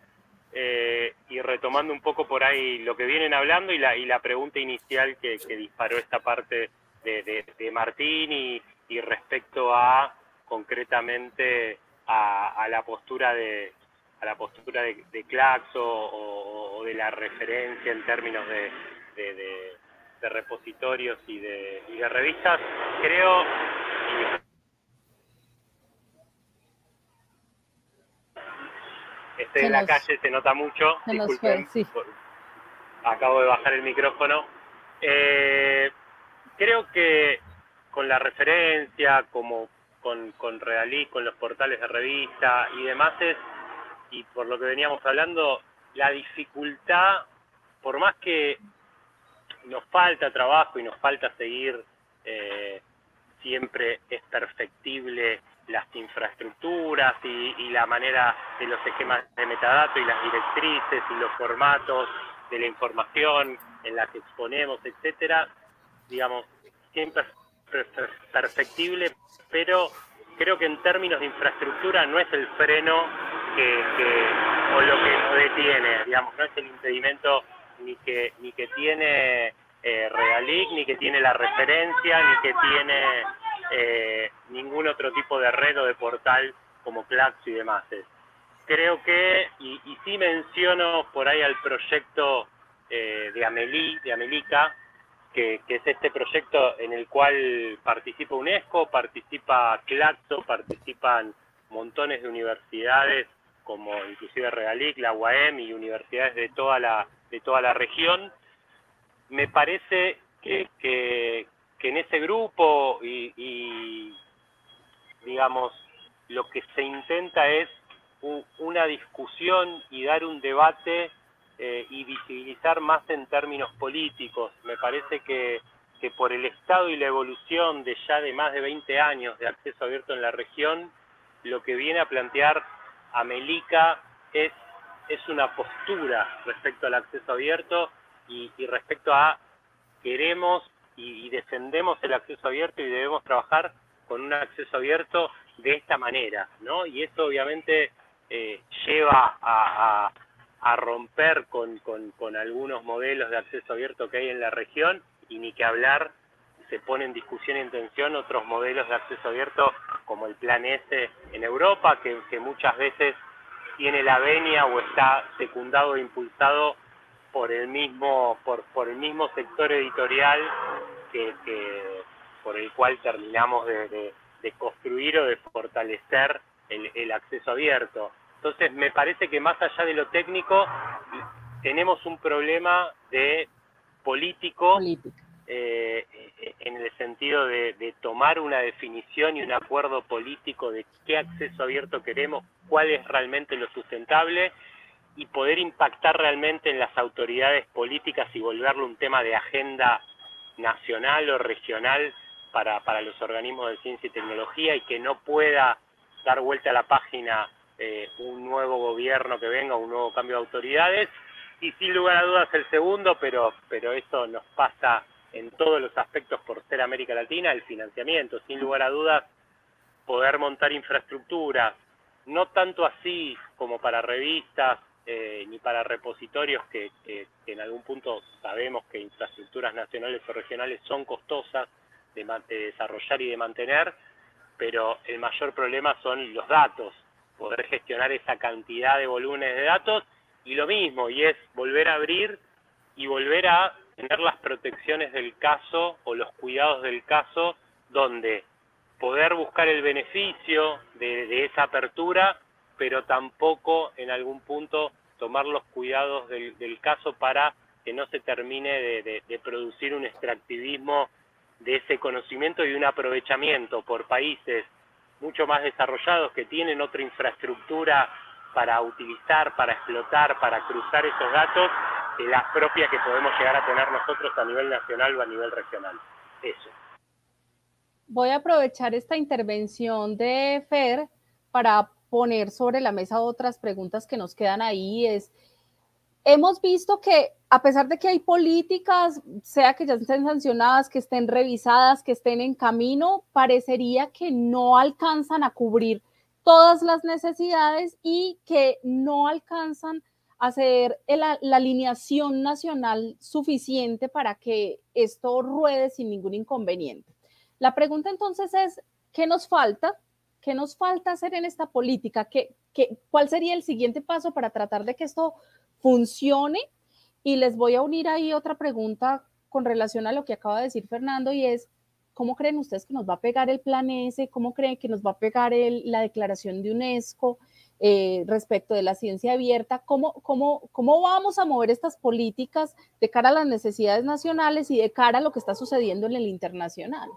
Eh, y retomando un poco por ahí lo que vienen hablando y la, y la pregunta inicial que, disparó esta parte de, Martín y, y respecto a concretamente a, la postura de a la postura de, Claxo o, de la referencia en términos de, repositorios y de, revistas, creo estoy en la calle, se nota mucho, disculpen, acabo de bajar el micrófono. Eh, creo que con la referencia, como con, con Realí, con los portales de revista y demás es, y por lo que veníamos hablando, la dificultad, por más que nos falta trabajo y nos falta seguir, eh, siempre es perfectible las infraestructuras y, y, la manera de los esquemas de metadato y las directrices y los formatos de la información en la que exponemos, etcétera, digamos, siempre es perfectible, pero creo que en términos de infraestructura no es el freno que, o lo que nos detiene, digamos, no es el impedimento ni que ni que tiene eh, Realic, ni que tiene la referencia, ni que tiene eh, ningún otro tipo de red o de portal como Claxo y demás. Creo que, y, y sí menciono por ahí al proyecto eh, de Amelie, de Amelica, que, es este proyecto en el cual participa UNESCO, participa Claxo, participan montones de universidades como inclusive Regalic, la UAM y universidades de toda la, de toda la región. Me parece que, en ese grupo y, digamos, lo que se intenta es una discusión y dar un debate eh, y visibilizar más en términos políticos. Me parece que, que por el estado y la evolución de ya de más de 20 años de acceso abierto en la región, lo que viene a plantear Amelica es, es una postura respecto al acceso abierto y, respecto a queremos y, defendemos el acceso abierto y debemos trabajar con un acceso abierto de esta manera, ¿no? Y eso obviamente eh, lleva a, romper con, con, algunos modelos de acceso abierto que hay en la región y ni que hablar se pone en discusión y en tensión otros modelos de acceso abierto como el Plan S en Europa, que muchas veces tiene la venia o está secundado e impulsado por el mismo, por, por el mismo sector editorial que, que por el cual terminamos de, de, de construir o de fortalecer el, acceso abierto. Entonces, me parece que más allá de lo técnico, tenemos un problema de político, eh, en el sentido de, de, tomar una definición y un acuerdo político de qué acceso abierto queremos, cuál es realmente lo sustentable y poder impactar realmente en las autoridades políticas y volverlo un tema de agenda nacional o regional para, para los organismos de ciencia y tecnología y que no pueda dar vuelta a la página eh, un nuevo gobierno que venga, un nuevo cambio de autoridades. Y sin lugar a dudas el segundo, pero, pero eso nos pasa en todos los aspectos por ser América Latina, el financiamiento. Sin lugar a dudas, poder montar infraestructuras, no tanto así como para revistas eh, ni para repositorios que, en algún punto sabemos que infraestructuras nacionales o regionales son costosas de desarrollar y de mantener, pero el mayor problema son los datos, poder gestionar esa cantidad de volúmenes de datos y lo mismo, y es volver a abrir y volver a tener las protecciones del caso o los cuidados del caso donde poder buscar el beneficio de, esa apertura, pero tampoco en algún punto tomar los cuidados del, caso para que no se termine de producir un extractivismo de ese conocimiento y un aprovechamiento por países mucho más desarrollados que tienen otra infraestructura para utilizar, para explotar, para cruzar esos datos, que la propia que podemos llegar a tener nosotros a nivel nacional o a nivel regional. Eso. Voy a aprovechar esta intervención de Fer para poner sobre la mesa otras preguntas que nos quedan ahí. Es, hemos visto que a pesar de que hay políticas, sea que ya estén sancionadas, que estén revisadas, que estén en camino, parecería que no alcanzan a cubrir todas las necesidades y que no alcanzan a hacer la, la alineación nacional suficiente para que esto ruede sin ningún inconveniente. La pregunta entonces es, ¿qué nos falta? ¿Qué nos falta hacer en esta política? ¿Qué, qué, cuál sería el siguiente paso para tratar de que esto funcione. Y les voy a unir ahí otra pregunta con relación a lo que acaba de decir Fernando y es, ¿cómo creen ustedes que nos va a pegar el plan S? ¿Cómo creen que nos va a pegar la declaración de UNESCO eh, respecto de la ciencia abierta? ¿Cómo, cómo, ¿Cómo vamos a mover estas políticas de cara a las necesidades nacionales y de cara a lo que está sucediendo en el internacional?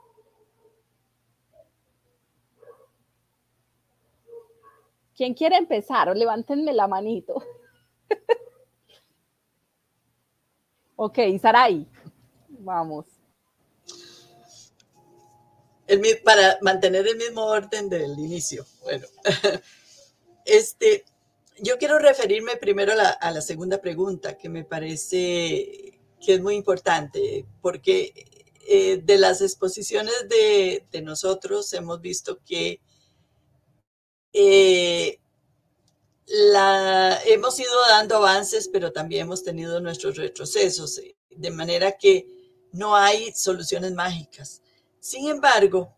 ¿Quién quiere empezar? Levántenme la manito. Ok, Saray, vamos. para mantener el mismo orden del inicio. Bueno, este, yo quiero referirme primero a la, segunda pregunta, que me parece que es muy importante, porque eh, de las exposiciones de, nosotros hemos visto que eh, hemos ido dando avances, pero también hemos tenido nuestros retrocesos, eh, de manera que no hay soluciones mágicas. Sin embargo,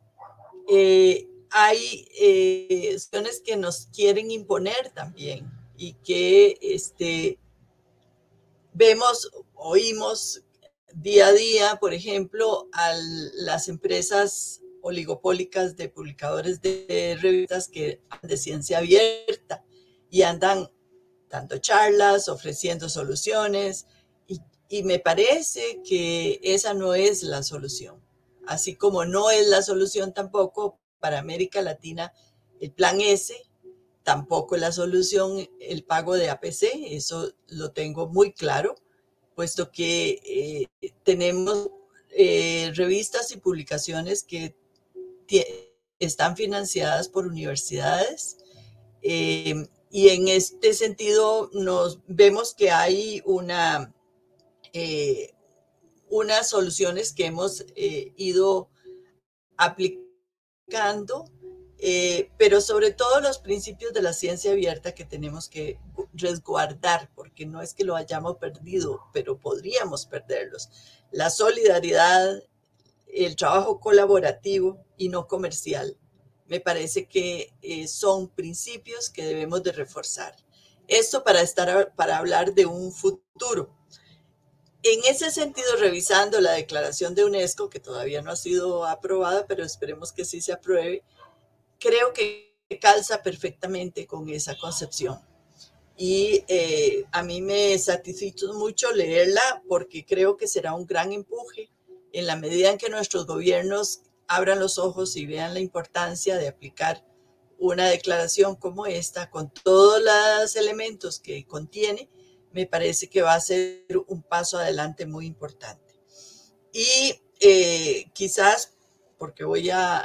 eh, hay eh, que nos quieren imponer también y que este, vemos, oímos día a día, por ejemplo, a las empresas oligopólicas de publicadores de revistas que de ciencia abierta y andan dando charlas, ofreciendo soluciones, y, me parece que esa no es la solución. Así como no es la solución tampoco para América Latina el plan S, tampoco la solución el pago de APC, eso lo tengo muy claro, puesto que eh, tenemos eh, revistas y publicaciones que están financiadas por universidades. Eh, y en este sentido nos vemos que hay una, unas soluciones que hemos ido aplicando eh, pero sobre todo los principios de la ciencia abierta que tenemos que resguardar, porque no es que lo hayamos perdido, pero podríamos perderlos. La solidaridad, el trabajo colaborativo y no comercial, me parece que eh, son principios que debemos de reforzar. Esto para, estar, para hablar de un futuro. En ese sentido, revisando la declaración de UNESCO, que todavía no ha sido aprobada, pero esperemos que sí se apruebe, creo que calza perfectamente con esa concepción. Y eh, a mí me satisfizo mucho leerla porque creo que será un gran empuje en la medida en que nuestros gobiernos abran los ojos y vean la importancia de aplicar una declaración como esta, con todos los elementos que contiene, me parece que va a ser un paso adelante muy importante. Y eh, quizás porque voy a,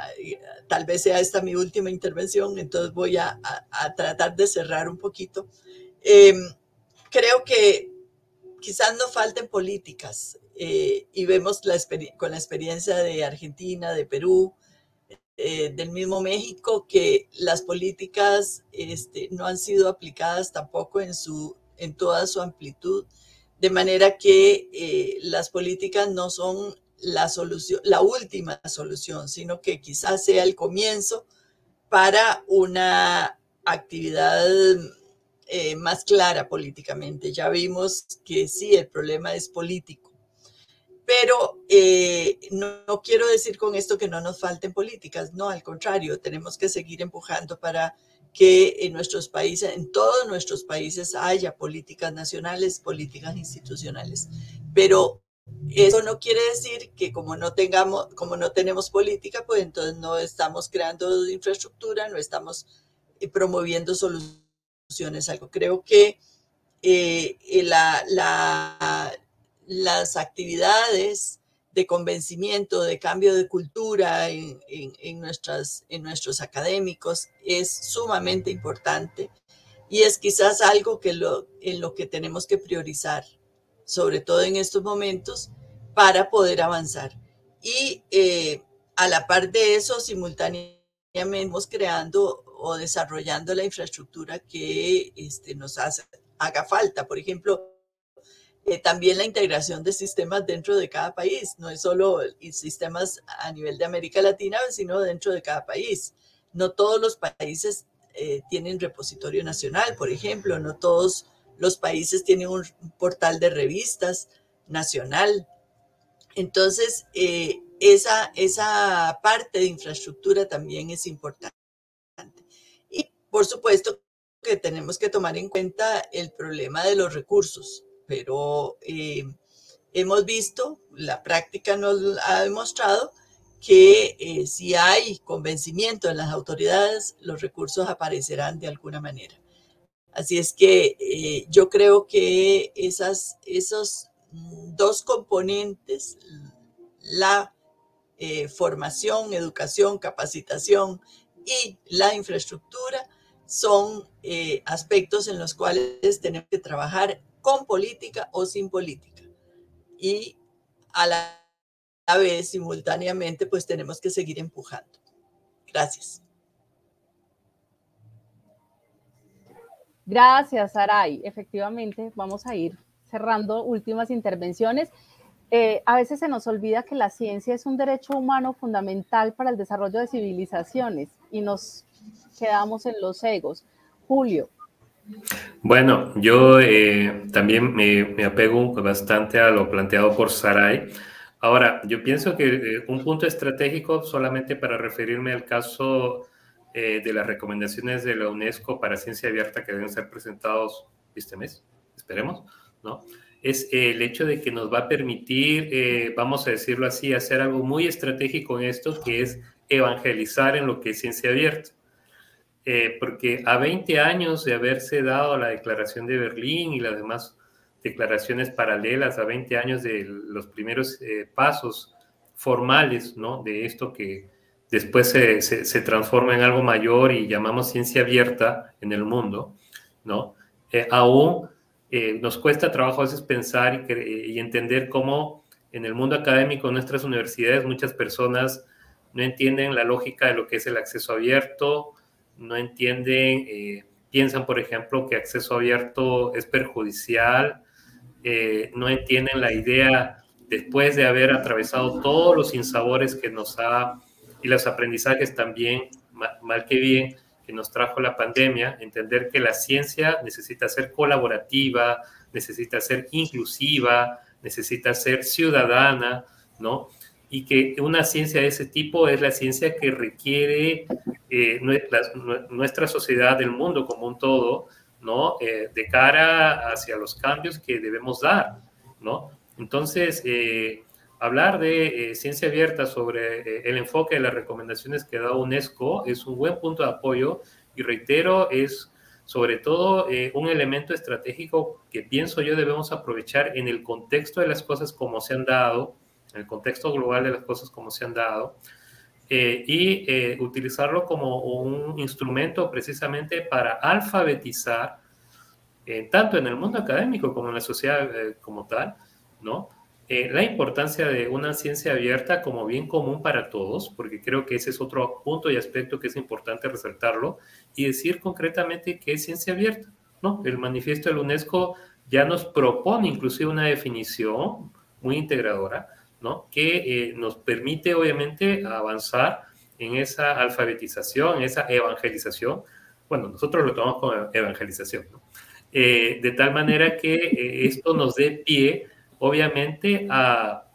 tal vez sea esta mi última intervención, entonces voy a, tratar de cerrar un poquito. Em, creo que quizás no falten políticas eh, y vemos con la experiencia de Argentina, de Perú, eh, del mismo México, que las políticas este, no han sido aplicadas tampoco en, su, en toda su amplitud, de manera que eh, las políticas no son la solución, la última solución, sino que quizás sea el comienzo para una actividad eh, más clara políticamente. Ya vimos que sí, el problema es político. Pero eh, no, no, quiero decir con esto que no nos falten políticas, no, al contrario, tenemos que seguir empujando para que en nuestros países, en todos nuestros países, haya políticas nacionales, políticas institucionales. Pero eso no quiere decir que como no tengamos, como no tenemos política, pues entonces no estamos creando infraestructura, no estamos eh, promoviendo soluciones. Algo creo que eh, las actividades de convencimiento, de cambio de cultura en, nuestras, en nuestros académicos es sumamente importante y es quizás algo que lo, en lo que tenemos que priorizar sobre todo en estos momentos, para poder avanzar. Y eh, a la par de eso, simultáneamente creando o desarrollando la infraestructura que este, nos haga falta. Por ejemplo, eh, también la integración de sistemas dentro de cada país, no es solo sistemas a nivel de América Latina, sino dentro de cada país. No todos los países eh, tienen repositorio nacional, por ejemplo, no todos los países tienen un portal de revistas nacional. Entonces, eh, esa, esa parte de infraestructura también es importante. Por supuesto que tenemos que tomar en cuenta el problema de los recursos, pero eh, hemos visto, la práctica nos ha demostrado que eh, si hay convencimiento en las autoridades, los recursos aparecerán de alguna manera. Así es que eh, yo creo que esas, esos dos componentes, la formación, educación, capacitación y la infraestructura, son eh, aspectos en los cuales tenemos que trabajar con política o sin política. Y a la vez, simultáneamente, pues tenemos que seguir empujando. Gracias. Gracias, Saray. Efectivamente, vamos a ir cerrando últimas intervenciones. Eh, a veces se nos olvida que la ciencia es un derecho humano fundamental para el desarrollo de civilizaciones y nos quedamos en los egos. Julio. Bueno, yo eh, también me, apego bastante a lo planteado por Saray. Ahora, yo pienso que eh, un punto estratégico, solamente para referirme al caso eh, de las recomendaciones de la UNESCO para ciencia abierta que deben ser presentados este mes, esperemos, ¿no? Es el hecho de que nos va a permitir, eh, vamos a decirlo así, hacer algo muy estratégico en esto, que es evangelizar en lo que es ciencia abierta. Eh, porque a 20 años de haberse dado la declaración de Berlín y las demás declaraciones paralelas, a 20 años de los primeros eh, pasos formales, ¿no? De esto que después se, se, transforma en algo mayor y llamamos ciencia abierta en el mundo, ¿no? Eh, aún nos cuesta trabajo a veces pensar y, y entender cómo en el mundo académico, en nuestras universidades, muchas personas no entienden la lógica de lo que es el acceso abierto, no entienden, eh, piensan, por ejemplo, que acceso abierto es perjudicial, eh, no entienden la idea, después de haber atravesado todos los insabores que nos ha, y los aprendizajes también, mal, que bien, que nos trajo la pandemia, entender que la ciencia necesita ser colaborativa, necesita ser inclusiva, necesita ser ciudadana, ¿no? Y que una ciencia de ese tipo es la ciencia que requiere eh, nuestra, sociedad, el mundo como un todo, ¿no? Eh, de cara hacia los cambios que debemos dar, ¿no? Entonces, eh, hablar de ciencia abierta sobre el enfoque de las recomendaciones que da UNESCO es un buen punto de apoyo y reitero, es sobre todo un elemento estratégico que pienso yo debemos aprovechar en el contexto de las cosas como se han dado, en el contexto global de las cosas como se han dado, eh, y eh, utilizarlo como un instrumento precisamente para alfabetizar, eh, tanto en el mundo académico como en la sociedad como tal, ¿no? la importancia de una ciencia abierta como bien común para todos, porque creo que ese es otro punto y aspecto que es importante resaltarlo, y decir concretamente qué es ciencia abierta. ¿no? El manifiesto de la UNESCO ya nos propone inclusive una definición muy integradora, ¿no? que eh, nos permite obviamente avanzar en esa alfabetización, en esa evangelización. Bueno, nosotros lo tomamos como evangelización, eh, de tal manera que eh, esto nos dé pie, obviamente, a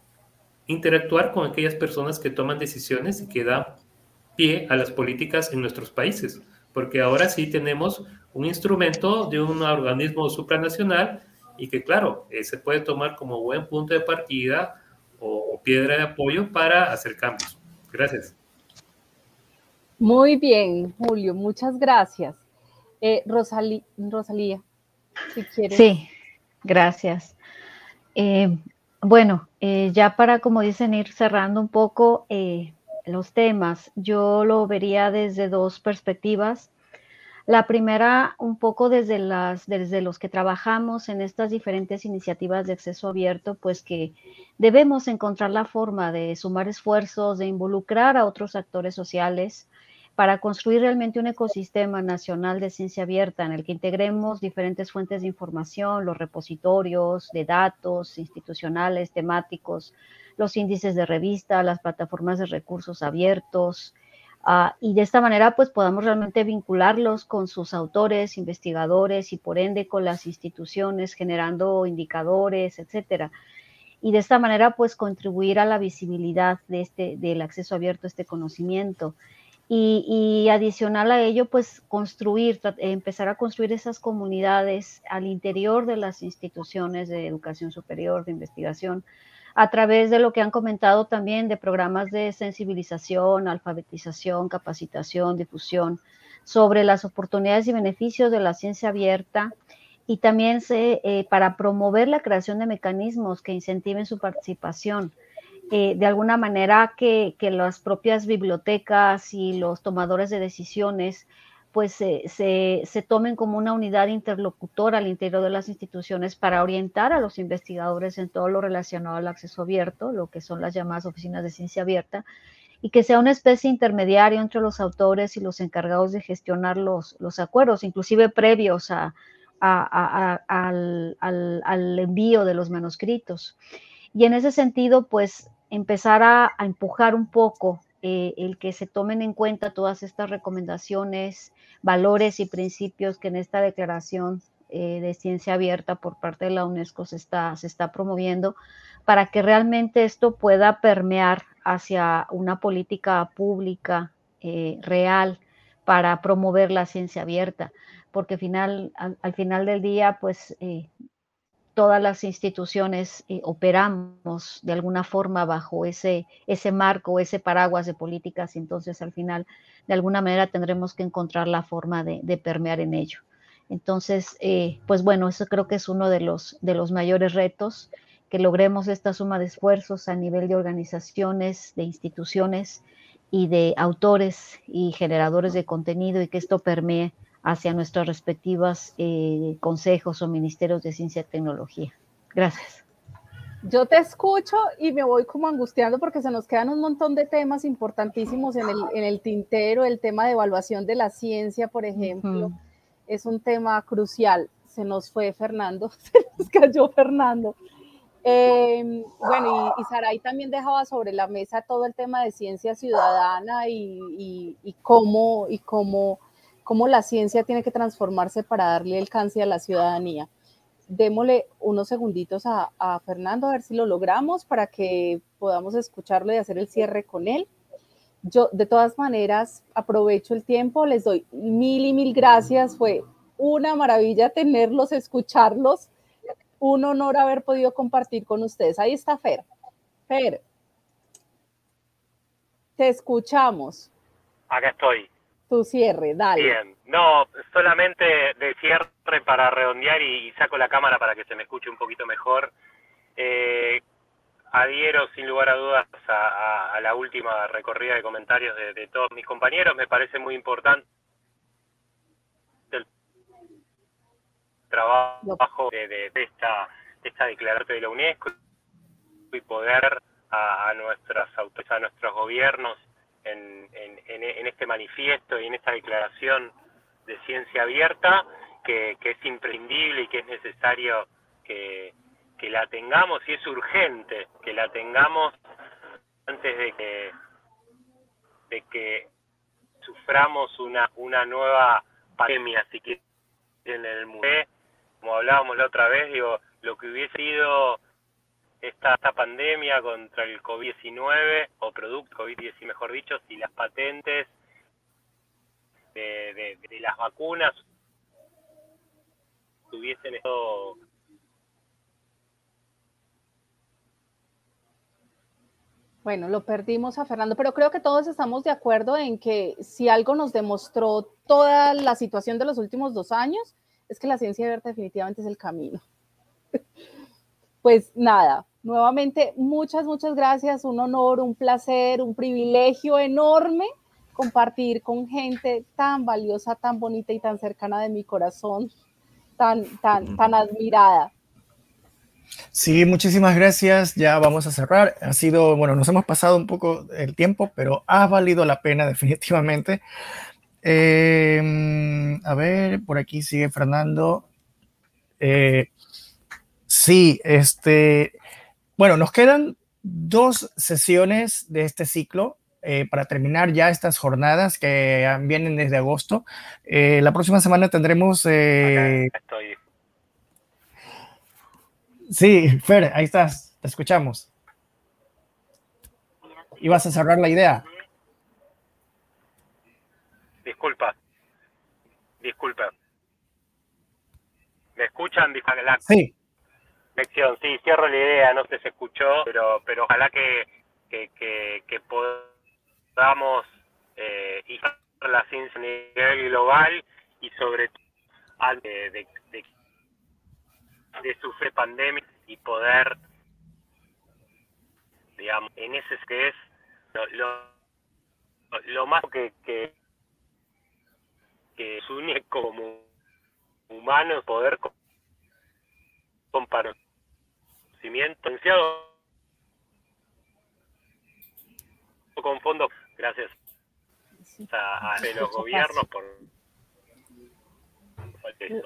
interactuar con aquellas personas que toman decisiones y que dan pie a las políticas en nuestros países, porque ahora sí tenemos un instrumento de un organismo supranacional y que, claro, se puede tomar como buen punto de partida o, piedra de apoyo para hacer cambios. Gracias. Muy bien, Julio, muchas gracias. Eh, Rosalía, si quieres. Sí, gracias. Eh, bueno, eh, ya para, como dicen, ir cerrando un poco los temas, yo lo vería desde dos perspectivas. La primera, un poco desde, las, desde los que trabajamos en estas diferentes iniciativas de acceso abierto, pues que debemos encontrar la forma de sumar esfuerzos, de involucrar a otros actores sociales para construir realmente un ecosistema nacional de ciencia abierta en el que integremos diferentes fuentes de información, los repositorios de datos institucionales, temáticos, los índices de revista, las plataformas de recursos abiertos, Ah, y de esta manera pues podamos realmente vincularlos con sus autores, investigadores y por ende con las instituciones generando indicadores, etcétera. Y de esta manera pues contribuir a la visibilidad de este, del acceso abierto a este conocimiento. Y, y adicional a ello pues construir, empezar a construir esas comunidades al interior de las instituciones de educación superior, de investigación, a través de lo que han comentado también de programas de sensibilización, alfabetización, capacitación, difusión sobre las oportunidades y beneficios de la ciencia abierta y también eh, para promover la creación de mecanismos que incentiven su participación. Eh, de alguna manera que, que, las propias bibliotecas y los tomadores de decisiones pues se, tomen como una unidad interlocutora al interior de las instituciones para orientar a los investigadores en todo lo relacionado al acceso abierto, lo que son las llamadas oficinas de ciencia abierta, y que sea una especie intermediario entre los autores y los encargados de gestionar los, los acuerdos, inclusive previos a, al, al, envío de los manuscritos. Y en ese sentido, pues empezar a, empujar un poco eh, el que se tomen en cuenta todas estas recomendaciones, valores y principios que en esta declaración eh, de ciencia abierta por parte de la UNESCO se está, se está promoviendo para que realmente esto pueda permear hacia una política pública eh, real para promover la ciencia abierta, porque final, al, final del día, pues todas las instituciones eh, operamos de alguna forma bajo ese, ese marco, ese paraguas de políticas, y entonces al final, de alguna manera, tendremos que encontrar la forma de, permear en ello. Entonces, eh, pues bueno, eso creo que es uno de los, de los mayores retos, que logremos esta suma de esfuerzos a nivel de organizaciones, de instituciones y de autores y generadores de contenido y que esto permee hacia nuestras respectivas eh, consejos o ministerios de ciencia y tecnología. Gracias. Yo te escucho y me voy como angustiando porque se nos quedan un montón de temas importantísimos en el, en el tintero. El tema de evaluación de la ciencia, por ejemplo, es un tema crucial. Se nos fue Fernando, se nos cayó Fernando. Em, bueno, y, y, Saray también dejaba sobre la mesa todo el tema de ciencia ciudadana y, y, y cómo, y cómo cómo la ciencia tiene que transformarse para darle alcance a la ciudadanía. Démosle unos segunditos a, Fernando a ver si lo logramos para que podamos escucharlo y hacer el cierre con él. Yo, de todas maneras, aprovecho el tiempo, les doy mil y mil gracias. Fue una maravilla tenerlos, escucharlos. Un honor haber podido compartir con ustedes. Ahí está Fer. Fer, te escuchamos. Acá estoy tu cierre, dale. Bien, no, solamente de cierre para redondear y, saco la cámara para que se me escuche un poquito mejor. Eh, adhiero sin lugar a dudas a, la última recorrida de comentarios de, todos mis compañeros. Me parece muy importante el trabajo de, esta, esta de la UNESCO y poder a, a nuestras autoridades, a nuestros gobiernos en, en, este manifiesto y en esta declaración de ciencia abierta, que, es imprescindible y que es necesario que, la tengamos y es urgente que la tengamos antes de que, de que suframos una, una nueva pandemia, si quieren, en el mundo. Como hablábamos la otra vez, digo, lo que hubiese sido esta, pandemia contra el COVID-19 o producto COVID-19, mejor dicho, si las patentes de, las vacunas tuviesen esto Bueno, lo perdimos a Fernando, pero creo que todos estamos de acuerdo en que si algo nos demostró toda la situación de los últimos dos años, es que la ciencia abierta definitivamente es el camino. Pues nada, Nuevamente, muchas, muchas gracias. Un honor, un placer, un privilegio enorme compartir con gente tan valiosa, tan bonita y tan cercana de mi corazón, tan, tan, tan admirada. Sí, muchísimas gracias. Ya vamos a cerrar. Ha sido, bueno, nos hemos pasado un poco el tiempo, pero ha valido la pena definitivamente. Em, a ver, por aquí sigue Fernando. Eh, sí, este, bueno, nos quedan dos sesiones de este ciclo eh, para terminar ya estas jornadas que vienen desde agosto. Eh, la próxima semana tendremos... Eh, estoy. Sí, Fer, ahí estás, te escuchamos. ¿Ibas a cerrar la idea? Disculpa, disculpa. ¿Me escuchan? Sí sí, cierro la idea, no se escuchó, pero, pero ojalá que, que, que, podamos eh, la ciencia a nivel global y sobre todo de, de, de, de sufrir pandemia y poder, digamos, en ese que es lo, lo, más que, que, que une como humanos, poder compartir conocimiento con fondos gracias a, los gobiernos por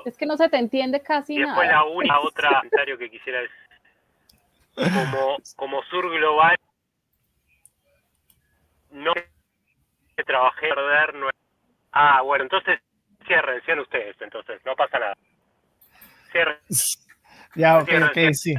es que no se te entiende casi y después la única otra comentario que quisiera es como como sur global no que trabajé perder ah bueno entonces cierren cierren ustedes entonces no pasa nada. Cierren ya, ok, ok, sí.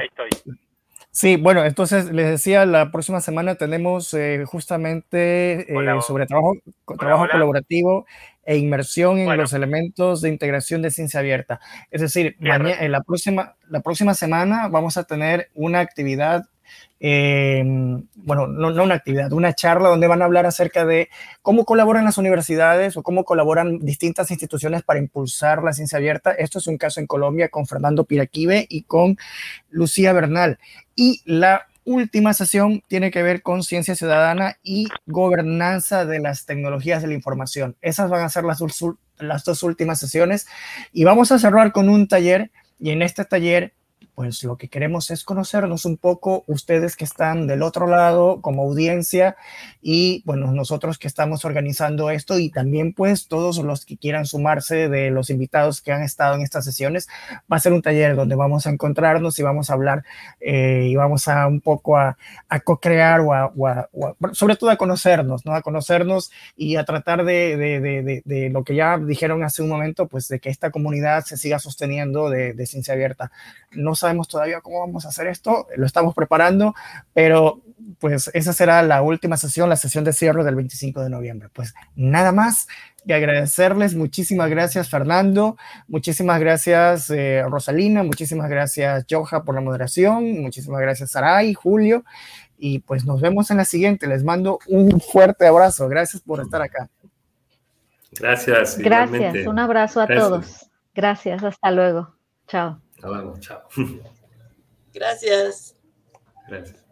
Sí, bueno, entonces les decía, la próxima semana tenemos eh, justamente eh, sobre trabajo, trabajo colaborativo e inmersión en los elementos de integración de ciencia abierta. Es decir, en la, próxima, la próxima semana vamos a tener una actividad eh, bueno, no, una actividad, una charla donde van a hablar acerca de cómo colaboran las universidades o cómo colaboran distintas instituciones para impulsar la ciencia abierta. Esto es un caso en Colombia con Fernando Piraquive y con Lucía Bernal. Y la última sesión tiene que ver con ciencia ciudadana y gobernanza de las tecnologías de la información. Esas van a ser las dos últimas sesiones y vamos a cerrar con un taller y en este taller pues lo que queremos es conocernos un poco, ustedes que están del otro lado como audiencia y bueno, nosotros que estamos organizando esto y también pues todos los que quieran sumarse de los invitados que han estado en estas sesiones, va a ser un taller donde vamos a encontrarnos y vamos a hablar eh, y vamos a un poco a, a co-crear o, a, sobre todo a conocernos, ¿no? A conocernos y a tratar de, de, de, de, lo que ya dijeron hace un momento, pues de que esta comunidad se siga sosteniendo de, ciencia abierta. No sabemos todavía cómo vamos a hacer esto, lo estamos preparando, pero pues esa será la última sesión, la sesión de cierre del 25 de noviembre. Pues nada más que agradecerles. Muchísimas gracias, Fernando. Muchísimas gracias, eh, Rosalina. Muchísimas gracias, Joja, por la moderación. Muchísimas gracias, Saray, Julio. Y pues nos vemos en la siguiente. Les mando un fuerte abrazo. Gracias por estar acá. Gracias. Gracias. Un abrazo a todos. Gracias. Hasta luego. Chao. Hasta luego. Chao. Gracias. Gracias.